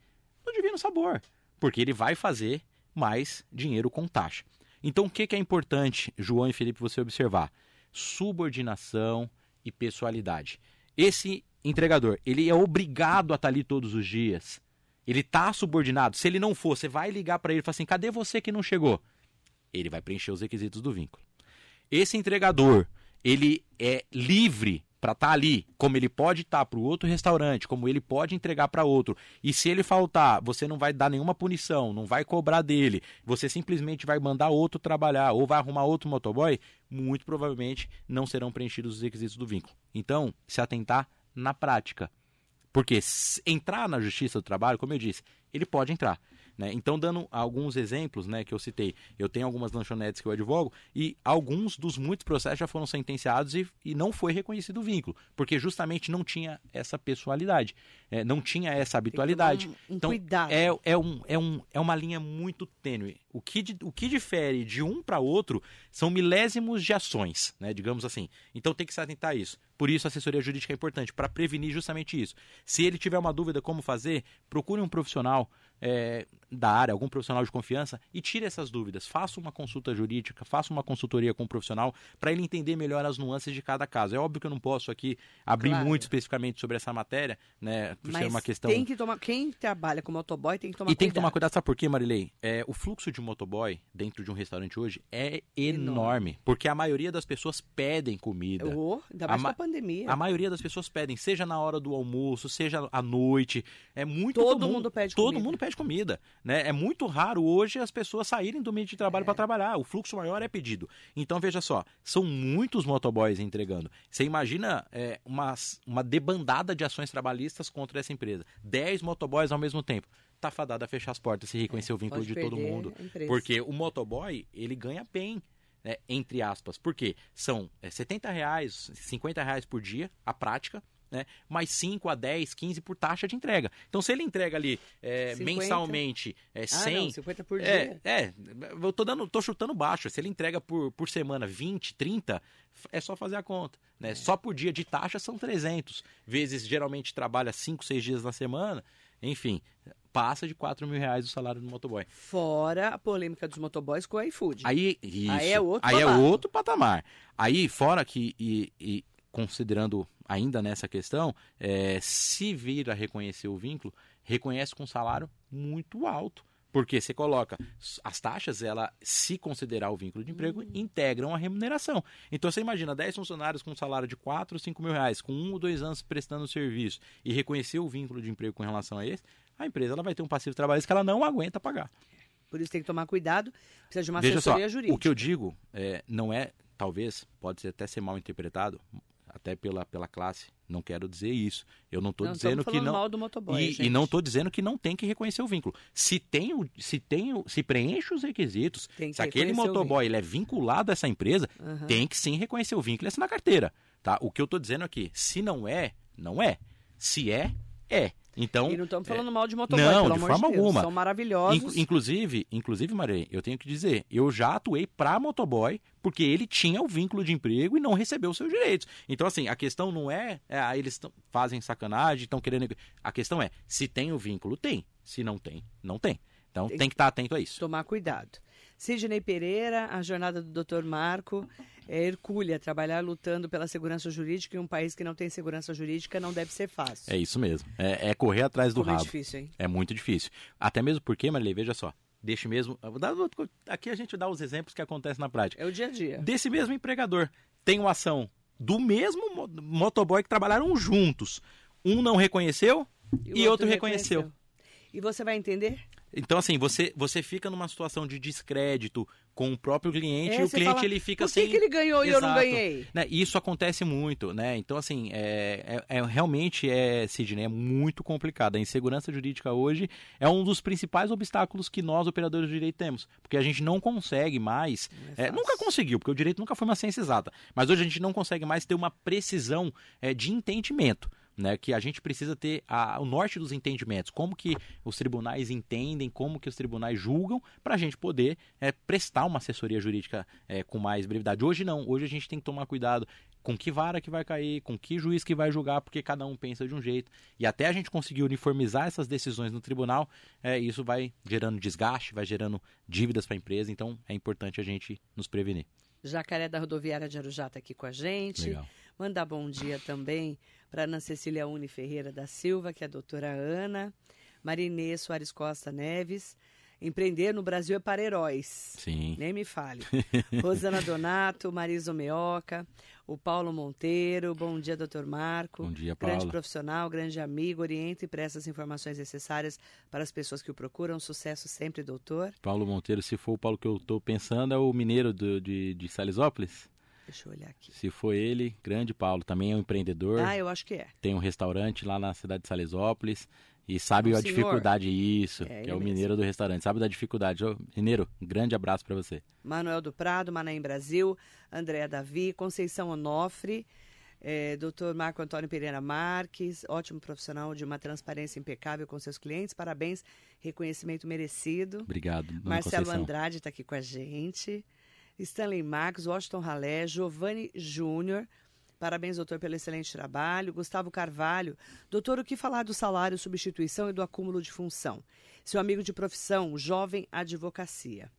S2: no Divino Sabor, porque ele vai fazer mais dinheiro com taxa. Então, o que, que é importante, João e Felipe, você observar? Subordinação e pessoalidade. Esse entregador, ele é obrigado a estar ali todos os dias. Ele está subordinado. Se ele não for, você vai ligar para ele e falar assim: cadê você que não chegou? Ele vai preencher os requisitos do vínculo. Esse entregador, ele é livre para estar tá ali, como ele pode estar tá para o outro restaurante, como ele pode entregar para outro. E se ele faltar, você não vai dar nenhuma punição, não vai cobrar dele, você simplesmente vai mandar outro trabalhar ou vai arrumar outro motoboy, muito provavelmente não serão preenchidos os requisitos do vínculo. Então, se atentar na prática. Porque entrar na justiça do trabalho, como eu disse, ele pode entrar. Né? Então, dando alguns exemplos né, que eu citei, eu tenho algumas lanchonetes que eu advogo e alguns dos muitos processos já foram sentenciados e, e não foi reconhecido o vínculo, porque justamente não tinha essa pessoalidade, é, não tinha essa habitualidade.
S1: Um, um
S2: então,
S1: cuidado.
S2: É, é, um, é, um, é uma linha muito tênue. O que, o que difere de um para outro são milésimos de ações, né, digamos assim. Então tem que se atentar a isso. Por isso a assessoria jurídica é importante, para prevenir justamente isso. Se ele tiver uma dúvida como fazer, procure um profissional é, da área, algum profissional de confiança e tire essas dúvidas. Faça uma consulta jurídica, faça uma consultoria com um profissional para ele entender melhor as nuances de cada caso. É óbvio que eu não posso aqui abrir claro. muito especificamente sobre essa matéria, né? Por
S1: Mas
S2: ser uma questão.
S1: Tem que tomar. Quem trabalha com motoboy tem que tomar
S2: e
S1: cuidado. E
S2: tem que tomar cuidado, sabe por quê, Marilei? É, o fluxo de motoboy dentro de um restaurante hoje é enorme, enorme porque a maioria das pessoas pedem comida.
S1: Oh, ainda mais a, com a pandemia.
S2: A maioria das pessoas pedem, seja na hora do almoço, seja à noite. É muito
S1: Todo
S2: comum.
S1: mundo pede
S2: Todo
S1: comida.
S2: mundo pede comida. Né? É muito raro hoje as pessoas saírem do meio de trabalho é. para trabalhar. O fluxo maior é pedido. Então, veja só, são muitos motoboys entregando. Você imagina é, uma, uma debandada de ações trabalhistas contra essa empresa. Dez motoboys ao mesmo tempo tá fadada a fechar as portas se reconhecer é, o vínculo de todo mundo. Porque o motoboy, ele ganha bem. Né, entre aspas, porque são é, 70 reais, 50 reais por dia, a prática, né? mais 5 a 10, 15 por taxa de entrega. Então, se ele entrega ali é, mensalmente é, 100...
S1: Ah, não, 50 por
S2: é,
S1: dia.
S2: É, eu tô, dando, tô chutando baixo. Se ele entrega por, por semana 20, 30, é só fazer a conta. Né? É. Só por dia de taxa são 300. Vezes, geralmente, trabalha 5, 6 dias na semana. Enfim, passa de 4 mil reais o salário do motoboy.
S1: Fora a polêmica dos motoboys com o iFood.
S2: Aí, isso,
S1: aí é outro
S2: Aí é outro patamar. Aí, fora que... E, e, considerando ainda nessa questão, é, se vir a reconhecer o vínculo, reconhece com um salário muito alto. Porque você coloca as taxas, ela, se considerar o vínculo de emprego, uhum. integram a remuneração. Então você imagina 10 funcionários com um salário de 4 ou 5 mil reais, com um ou dois anos prestando serviço, e reconhecer o vínculo de emprego com relação a esse, a empresa ela vai ter um passivo trabalhista que ela não aguenta pagar.
S1: Por isso tem que tomar cuidado, precisa de uma
S2: Veja
S1: assessoria
S2: só,
S1: jurídica.
S2: O que eu digo é, não é, talvez, pode até ser mal interpretado, até pela, pela classe. Não quero dizer isso. Eu não estou dizendo que não.
S1: Mal do motoboy,
S2: e, e, não estou dizendo que não tem que reconhecer o vínculo. Se tem o, se tem o, se preenche os requisitos, se aquele motoboy ele é vinculado a essa empresa, uhum. tem que sim reconhecer o vínculo e assinar carteira. Tá? O que eu estou dizendo aqui, se não é, não é. Se é, é. Então,
S1: e não estamos falando é... mal de motoboy,
S2: não,
S1: pelo
S2: de
S1: amor
S2: forma
S1: de Deus.
S2: alguma.
S1: São maravilhosos.
S2: inclusive, inclusive, Marei, eu tenho que dizer, eu já atuei para motoboy porque ele tinha o vínculo de emprego e não recebeu os seus direitos. Então, assim, a questão não é, é ah, eles fazem sacanagem, estão querendo. A questão é, se tem o vínculo, tem. Se não tem, não tem. Então tem, tem que estar atento a isso.
S1: Tomar cuidado. Sidney Pereira, a jornada do Dr. Marco é hercúlea. Trabalhar lutando pela segurança jurídica em um país que não tem segurança jurídica não deve ser fácil.
S2: É isso mesmo. É, é correr atrás do
S1: Como
S2: rabo.
S1: É difícil, hein?
S2: É muito difícil. Até mesmo porque, Marilei, veja só. Deixe mesmo. Aqui a gente dá os exemplos que acontecem na prática.
S1: É o dia a dia.
S2: Desse mesmo empregador. Tem uma ação do mesmo motoboy que trabalharam juntos. Um não reconheceu e, e outro, outro reconheceu. reconheceu.
S1: E você vai entender?
S2: Então, assim, você, você fica numa situação de descrédito com o próprio cliente é, e o cliente
S1: fala,
S2: ele fica
S1: por
S2: que
S1: sem. que ele ganhou Exato. e eu não ganhei?
S2: Né? Isso acontece muito, né? Então, assim, é, é, é, realmente é, Sidney, é muito complicado. A insegurança jurídica hoje é um dos principais obstáculos que nós, operadores de direito, temos. Porque a gente não consegue mais.
S1: É
S2: nunca conseguiu, porque o direito nunca foi uma ciência exata. Mas hoje a gente não consegue mais ter uma precisão é, de entendimento né, que a gente precisa ter a, o norte dos entendimentos, como que os tribunais entendem, como que os tribunais julgam, para a gente poder é, prestar uma assessoria jurídica é, com mais brevidade. Hoje não, hoje a gente tem que tomar cuidado com que vara que vai cair, com que juiz que vai julgar, porque cada um pensa de um jeito. E até a gente conseguir uniformizar essas decisões no tribunal, é, isso vai gerando desgaste, vai gerando dívidas para a empresa, então é importante a gente nos prevenir.
S1: Jacaré da Rodoviária de Arujá está aqui com a gente.
S2: Legal.
S1: Mandar bom dia também para Ana Cecília Uni Ferreira da Silva, que é a doutora Ana. Marinê Soares Costa Neves. Empreender no Brasil é para heróis.
S2: Sim.
S1: Nem me fale. Rosana Donato, Marisa Meoca, o Paulo Monteiro. Bom dia, doutor Marco.
S2: Bom dia, Paulo.
S1: Grande profissional, grande amigo, orienta e presta as informações necessárias para as pessoas que o procuram. Sucesso sempre, doutor.
S2: Paulo Monteiro, se for o Paulo que eu estou pensando, é o mineiro do, de, de Salisópolis?
S1: Deixa eu olhar aqui.
S2: Se foi ele, grande Paulo, também é um empreendedor.
S1: Ah, eu acho que é.
S2: Tem um restaurante lá na cidade de Salesópolis e sabe o a senhor. dificuldade isso, é, que é o mesmo. mineiro do restaurante. Sabe da dificuldade. Ô, mineiro, um grande abraço para você.
S1: Manuel do Prado, Manaim Brasil, Andréa Davi, Conceição Onofre, é, Dr. Marco Antônio Pereira Marques, ótimo profissional de uma transparência impecável com seus clientes. Parabéns, reconhecimento merecido.
S2: Obrigado.
S1: Marcelo
S2: Conceição.
S1: Andrade está aqui com a gente. Stanley Marques, Washington Ralé, Giovanni Júnior, Parabéns, doutor, pelo excelente trabalho. Gustavo Carvalho. Doutor, o que falar do salário, substituição e do acúmulo de função? Seu amigo de profissão, jovem advocacia.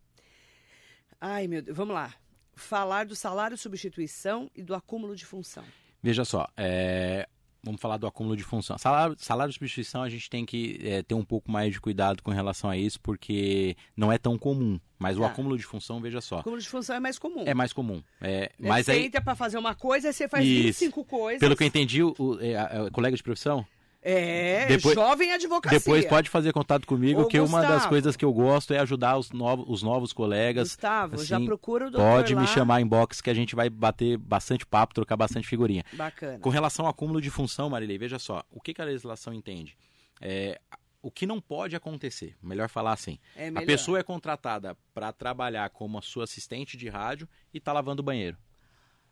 S1: Ai, meu Deus, vamos lá. Falar do salário, substituição e do acúmulo de função.
S2: Veja só, é, vamos falar do acúmulo de função. Salário, salário de substituição, a gente tem que é, ter um pouco mais de cuidado com relação a isso, porque não é tão comum. Mas o
S1: Tá.
S2: acúmulo de função, veja só,
S1: O acúmulo de função é mais comum.
S2: é mais comum. É,
S1: É,
S2: mas
S1: você
S2: aí,
S1: entra para fazer uma coisa, você faz
S2: Isso.
S1: 25 coisas.
S2: pelo que eu entendi, o, é, a colega de profissão,
S1: É,
S2: Depois-
S1: jovem advocacia.
S2: depois pode fazer contato comigo,
S1: Ô,
S2: que uma das
S1: Gustavo.
S2: coisas que eu gosto é ajudar os novos, os novos colegas.
S1: Gustavo, já
S2: assim,
S1: procura o doutor
S2: Pode
S1: lá.
S2: me chamar em box que a gente vai bater bastante papo, trocar bastante figurinha.
S1: Bacana.
S2: Com relação ao acúmulo de função, Marilei, veja só, o que, que a legislação entende? É, o que não pode acontecer, melhor falar assim.
S1: É
S2: A
S1: melhor.
S2: pessoa é contratada para trabalhar como a sua assistente de rádio e tá lavando o banheiro.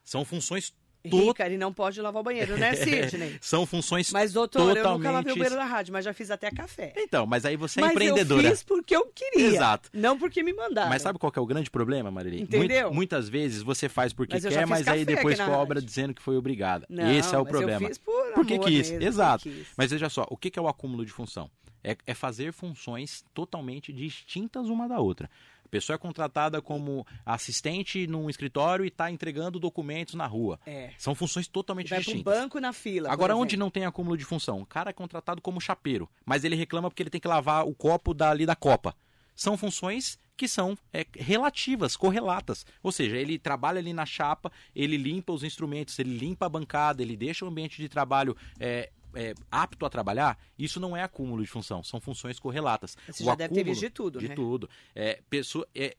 S2: São funções to-
S1: Rica, ele não pode lavar o banheiro, né, Sidney?
S2: são funções
S1: Mas, doutor, eu nunca
S2: totalmente
S1: lavei o banheiro da rádio, mas já fiz até café.
S2: Então, mas aí você é
S1: mas
S2: empreendedora.
S1: eu fiz porque eu queria.
S2: Exato.
S1: Não porque me mandaram.
S2: Mas sabe qual que é o grande problema, Marilei?
S1: Entendeu?
S2: Mui- muitas vezes você faz porque
S1: Mas
S2: quer, mas aí depois cobra
S1: rádio.
S2: dizendo que foi obrigada.
S1: Não,
S2: Esse é o
S1: mas
S2: problema.
S1: Eu fiz por
S2: Porque
S1: amor
S2: quis,
S1: mesmo,
S2: exato.
S1: quis.
S2: Mas veja só, o que que é o acúmulo de função? É, é fazer funções totalmente distintas uma da outra. A pessoa é contratada como assistente num escritório e está entregando documentos na rua.
S1: É.
S2: São funções totalmente
S1: Vai
S2: distintas.
S1: banco na fila.
S2: Agora, onde não tem acúmulo de função? O cara é contratado como chapeiro, mas ele reclama porque ele tem que lavar o copo dali da copa. São funções que são é, relativas, correlatas. Ou seja, ele trabalha ali na chapa, ele limpa os instrumentos, ele limpa a bancada, ele deixa o ambiente de trabalho é, é, apto a trabalhar. Isso não é acúmulo de função, são funções correlatas.
S1: Você
S2: O
S1: já deve ter visto de tudo,
S2: de
S1: né?
S2: tudo. É, pessoa, é,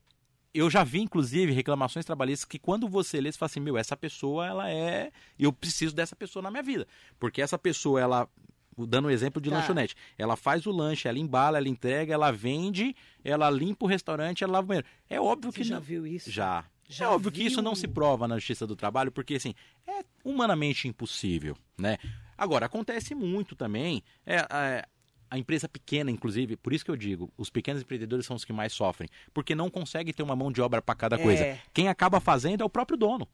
S2: eu já vi, inclusive, reclamações trabalhistas que quando você lê, você fala assim, meu, essa pessoa, ela é... Eu preciso dessa pessoa na minha vida. Porque essa pessoa, ela... Dando um exemplo de
S1: Tá.
S2: lanchonete. Ela faz o lanche, ela embala, ela entrega, ela vende, ela limpa o restaurante, ela lava o banheiro. É óbvio
S1: Você
S2: que
S1: já
S2: não...
S1: viu isso?
S2: Já.
S1: Já
S2: é óbvio que isso
S1: viu?
S2: não se prova na Justiça do Trabalho, porque assim, é humanamente impossível, né? Agora, acontece muito também, é, é, a empresa pequena, inclusive, por isso que eu digo, os pequenos empreendedores são os que mais sofrem, porque não conseguem ter uma mão de obra para cada coisa.
S1: É.
S2: Quem acaba fazendo é o próprio dono.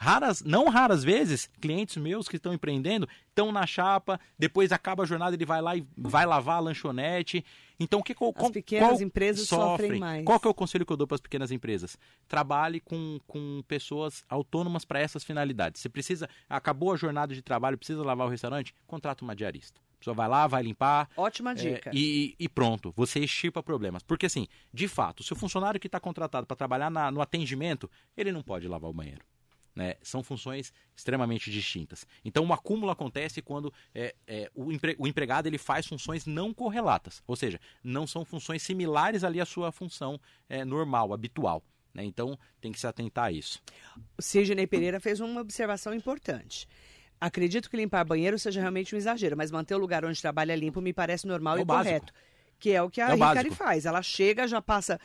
S2: Raras, não raras vezes, clientes meus que estão empreendendo estão na chapa, depois acaba a jornada, ele vai lá e vai lavar a lanchonete. Então, o que qual,
S1: As pequenas empresas sofrem mais.
S2: Qual que é o conselho que eu dou para as pequenas empresas? Trabalhe com, com pessoas autônomas para essas finalidades. Você precisa, acabou a jornada de trabalho, precisa lavar o restaurante, contrata uma diarista. A pessoa vai lá, vai limpar,
S1: Ótima
S2: é,
S1: dica.
S2: e, e pronto, você estipa problemas. Porque assim, de fato, se o funcionário que está contratado para trabalhar na- no atendimento, ele não pode lavar o banheiro. Né? São funções extremamente distintas. Então, o acúmulo acontece quando é, é, o, empre- o empregado ele faz funções não correlatas, ou seja, não são funções similares ali à sua função é, normal, habitual. né? Então, tem que se atentar a isso.
S1: O Sidney Pereira fez uma observação importante. Acredito que limpar banheiro seja realmente um exagero, mas manter o lugar onde trabalha limpo me parece normal
S2: É
S1: e
S2: básico.
S1: correto. Que é o que a
S2: É
S1: Ricari faz. Ela chega, já passa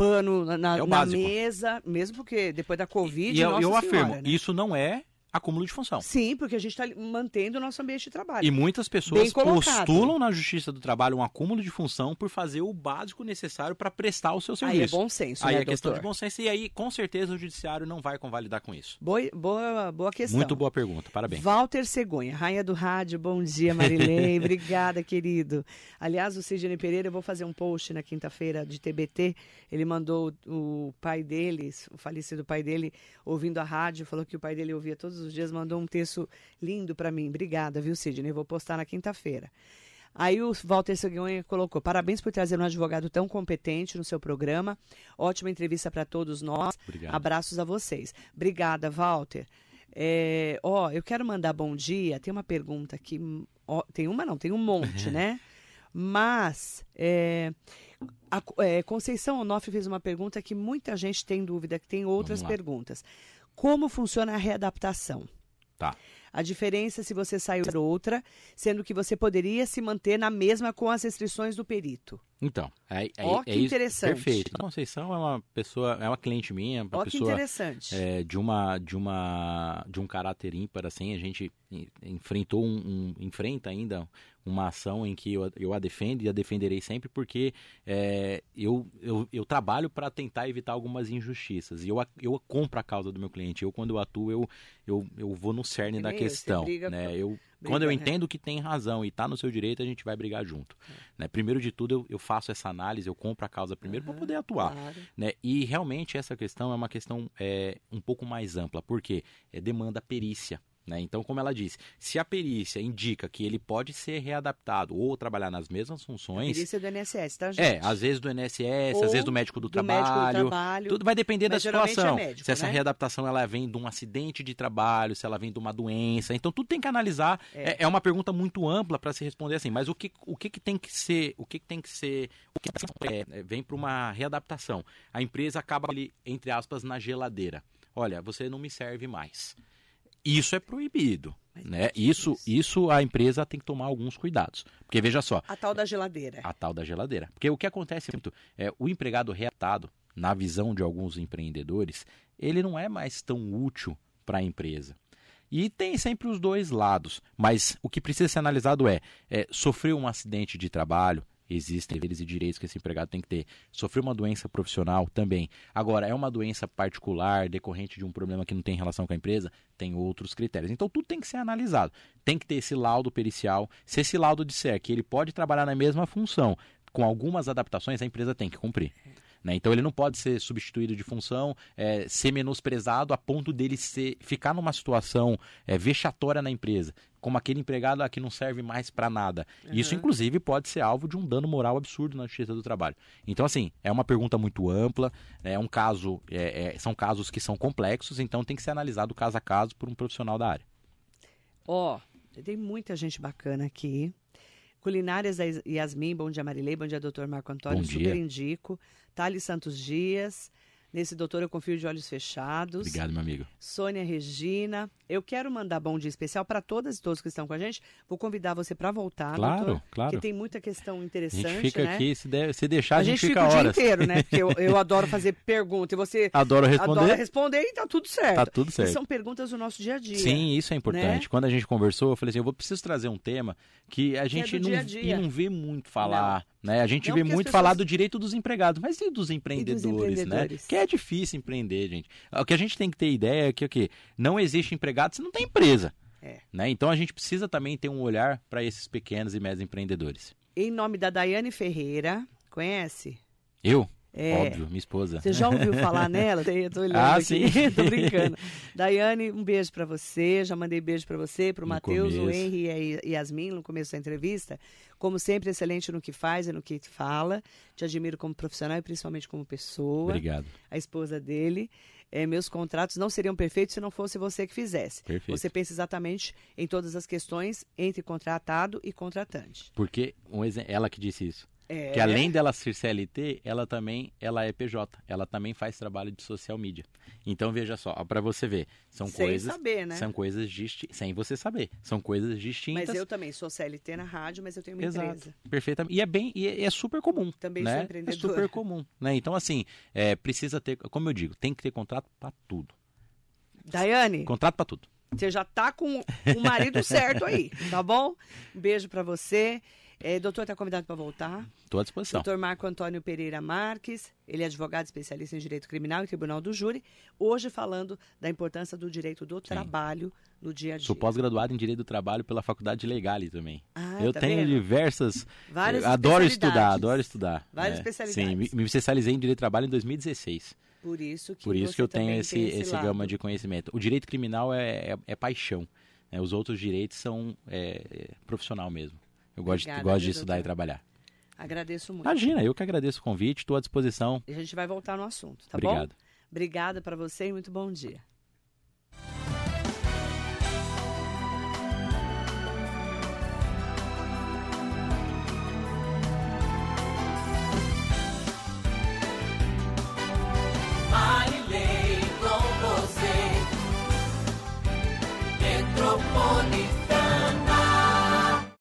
S1: pano na,
S2: É
S1: na mesa, mesmo porque depois da Covid,
S2: e eu, eu afirmo,
S1: né?
S2: isso não é acúmulo de função.
S1: Sim, porque a gente está mantendo o nosso ambiente de trabalho.
S2: E muitas pessoas postulam na Justiça do Trabalho um acúmulo de função por fazer o básico necessário para prestar o seu
S1: Aí
S2: serviço.
S1: é bom senso,
S2: Aí
S1: né,
S2: é questão
S1: doutor?
S2: de bom senso. E aí, com certeza, o Judiciário não vai convalidar com isso.
S1: Boa, boa, boa questão.
S2: Muito boa pergunta, parabéns.
S1: Walter Cegonha, rainha do rádio, bom dia, Marilei. Obrigada, querido. Aliás, o Sidney Pereira, eu vou fazer um post na quinta-feira de TBT. Ele mandou o pai dele, o falecido pai dele, ouvindo a rádio, falou que o pai dele ouvia todos os dias, mandou um texto lindo para mim. Obrigada, viu, Sidney? Vou postar na quinta-feira. Aí o Walter Cegonha colocou: parabéns por trazer um advogado tão competente no seu programa. Ótima entrevista para todos nós.
S2: Obrigado.
S1: Abraços a vocês. Obrigada, Walter. É, ó, eu quero mandar bom dia. Tem uma pergunta aqui. ó, tem uma, não, tem um monte, né? Mas é, a é, Conceição Onofre fez uma pergunta que muita gente tem dúvida, que tem outras perguntas. Como funciona a readaptação?
S2: Tá.
S1: A diferença se você saiu para outra, sendo que você poderia se manter na mesma com as restrições do perito.
S2: Então, é, é,
S1: Ó, que
S2: é isso-
S1: interessante.
S2: Perfeito. A Conceição é uma pessoa, é uma cliente minha, uma
S1: Ó, que
S2: pessoa
S1: interessante.
S2: é, de uma de uma de um caráter ímpar assim a gente en- enfrentou um, um- enfrenta ainda uma ação em que eu, eu a defendo e a defenderei sempre porque é, eu, eu, eu trabalho para tentar evitar algumas injustiças e eu, eu compro a causa do meu cliente eu quando eu atuo eu eu, eu vou no cerne
S1: É
S2: da questão né eu
S1: briga,
S2: quando eu
S1: né?
S2: entendo que tem razão e está no seu direito a gente vai brigar junto né? primeiro de tudo eu, eu faço essa análise eu compro a causa primeiro para
S1: Aham,
S2: poder atuar
S1: Claro.
S2: né? E realmente essa questão é uma questão é, um pouco mais ampla, porque é, demanda perícia. Né? Então, como ela disse, se a perícia indica que ele pode ser readaptado ou trabalhar nas mesmas funções,
S1: Perícia do INSS, tá, gente?
S2: é, às vezes do INSS,
S1: Ou
S2: às vezes do médico do,
S1: do médico do
S2: trabalho,
S1: trabalho.
S2: tudo vai depender da
S1: é
S2: situação.
S1: médico,
S2: se essa
S1: né?
S2: readaptação ela vem de um acidente de trabalho, se ela vem de uma doença, então tudo tem que analisar.
S1: É.
S2: É, é uma pergunta muito ampla para se responder assim. Mas o que, o que, que tem que ser, o que, que tem que ser, o que é, é, vem para uma readaptação. A empresa acaba ali entre aspas na geladeira. Olha, você não me serve mais. Isso é proibido. Né? Isso, isso a empresa tem que tomar alguns cuidados. Porque veja só,
S1: A tal da geladeira.
S2: a tal da geladeira. Porque o que acontece muito é o empregado reatado, na visão de alguns empreendedores, ele não é mais tão útil para a empresa. E tem sempre os dois lados, mas o que precisa ser analisado é, é sofreu um acidente de trabalho, existem deveres e direitos que esse empregado tem que ter. Sofreu uma doença profissional também. Agora, é uma doença particular, decorrente de um problema que não tem relação com a empresa, tem outros critérios. Então, tudo tem que ser analisado. Tem que ter esse laudo pericial. Se esse laudo disser que ele pode trabalhar na mesma função, com algumas adaptações, a empresa tem que cumprir. Né? Então ele não pode ser substituído de função, é, ser menosprezado a ponto dele ser, ficar numa situação é, vexatória na empresa, como aquele empregado que não serve mais para nada. Isso,
S1: Uhum.
S2: inclusive, pode ser alvo de um dano moral absurdo na justiça do trabalho. Então, assim, é uma pergunta muito ampla, é um caso, é, é, são casos que são complexos, então tem que ser analisado caso a caso por um profissional da área.
S1: Ó, tem muita gente bacana aqui. Culinárias da Yasmin, bom dia Marilei, bom dia doutor Marco Antônio,
S2: Bom
S1: super
S2: dia.
S1: indico. Thales Santos Dias, nesse doutor eu confio de olhos fechados.
S2: Obrigado, meu amigo.
S1: Sônia Regina, eu quero mandar bom dia especial para todas e todos que estão com a gente. Vou convidar você para voltar,
S2: Claro,
S1: doutor,
S2: claro.
S1: porque tem muita questão
S2: A
S1: interessante,
S2: gente fica
S1: né?
S2: aqui, se, der, se deixar,
S1: a gente fica o
S2: horas.
S1: dia inteiro, né? Porque eu, eu adoro fazer pergunta e você
S2: Adoro responder.
S1: adora responder e tá tudo certo.
S2: Tá tudo
S1: E
S2: certo.
S1: são perguntas do nosso dia a dia.
S2: Sim, isso é importante.
S1: né?
S2: Quando a gente conversou, eu falei assim, eu vou preciso trazer um tema que a gente
S1: do
S2: não,
S1: dia a dia.
S2: e não vê muito falar, né? A gente
S1: Não,
S2: vê muito
S1: pessoas-
S2: falar do direito dos empregados, mas e dos empreendedores, né?
S1: empreendedores?
S2: Que é difícil empreender, gente. O que a gente tem que ter ideia é que o quê? Não existe empregado se não tem empresa.
S1: É.
S2: Né? Então a gente precisa também ter um olhar para esses pequenos e médios empreendedores.
S1: Em nome da Daiane Ferreira, conhece?
S2: Eu?
S1: É.
S2: Óbvio, minha esposa.
S1: Você já ouviu falar nela? Eu tô olhando
S2: Ah,
S1: aqui.
S2: sim.
S1: tô brincando. Daiane, um beijo pra você. Já mandei beijo pra você, pro
S2: No
S1: Matheus, o. Henry e a Yasmin no começo da entrevista. Como sempre, excelente no que faz e no que fala. Te admiro como profissional e principalmente como pessoa.
S2: Obrigado.
S1: A esposa dele. É, meus contratos não seriam perfeitos se não fosse você que fizesse.
S2: Perfeito.
S1: Você pensa exatamente em todas as questões entre contratado e contratante.
S2: Porque um ela que disse isso.
S1: É,
S2: Que além dela ser CLT, ela também ela é PJ. Ela também faz trabalho de social media. Então veja só, para você ver, são
S1: sem
S2: coisas
S1: saber, né?
S2: são coisas distintas, sem você saber. São coisas distintas.
S1: Mas eu também sou CLT na rádio, mas eu tenho uma
S2: Exato.
S1: empresa.
S2: Perfeitamente. E é bem, e é, é super comum.
S1: Também
S2: né?
S1: sou
S2: É super comum, né? Então assim, é, precisa ter, como eu digo, tem que ter contrato para tudo.
S1: Daiane,
S2: Contrato para tudo.
S1: você já tá com o marido certo aí, tá bom? Um beijo pra você. É, doutor tá convidado para voltar.
S2: Estou à disposição.
S1: Doutor Marco Antônio Pereira Marques, ele é advogado especialista em direito criminal e tribunal do júri, hoje falando da importância do direito do trabalho no dia a dia.
S2: Sou pós-graduado em Direito do Trabalho pela Faculdade de Legale também.
S1: Ah,
S2: eu
S1: tá
S2: tenho
S1: vendo?
S2: diversas.
S1: Várias
S2: eu adoro estudar, adoro estudar.
S1: Várias
S2: né?
S1: especialidades.
S2: Sim, me, me especializei em Direito do Trabalho em 2016.
S1: Por isso que,
S2: Por isso que eu tenho esse, esse,
S1: lado.
S2: gama de conhecimento. O direito criminal é, é, é paixão. né? Os outros direitos são é, é profissional mesmo. Eu gosto,
S1: Obrigada,
S2: gosto de estudar e trabalhar.
S1: Agradeço muito.
S2: Imagina, eu que agradeço o convite, estou à disposição.
S1: E a gente vai voltar no assunto, tá
S2: Obrigado.
S1: bom? Obrigado. Obrigada para você e muito bom dia.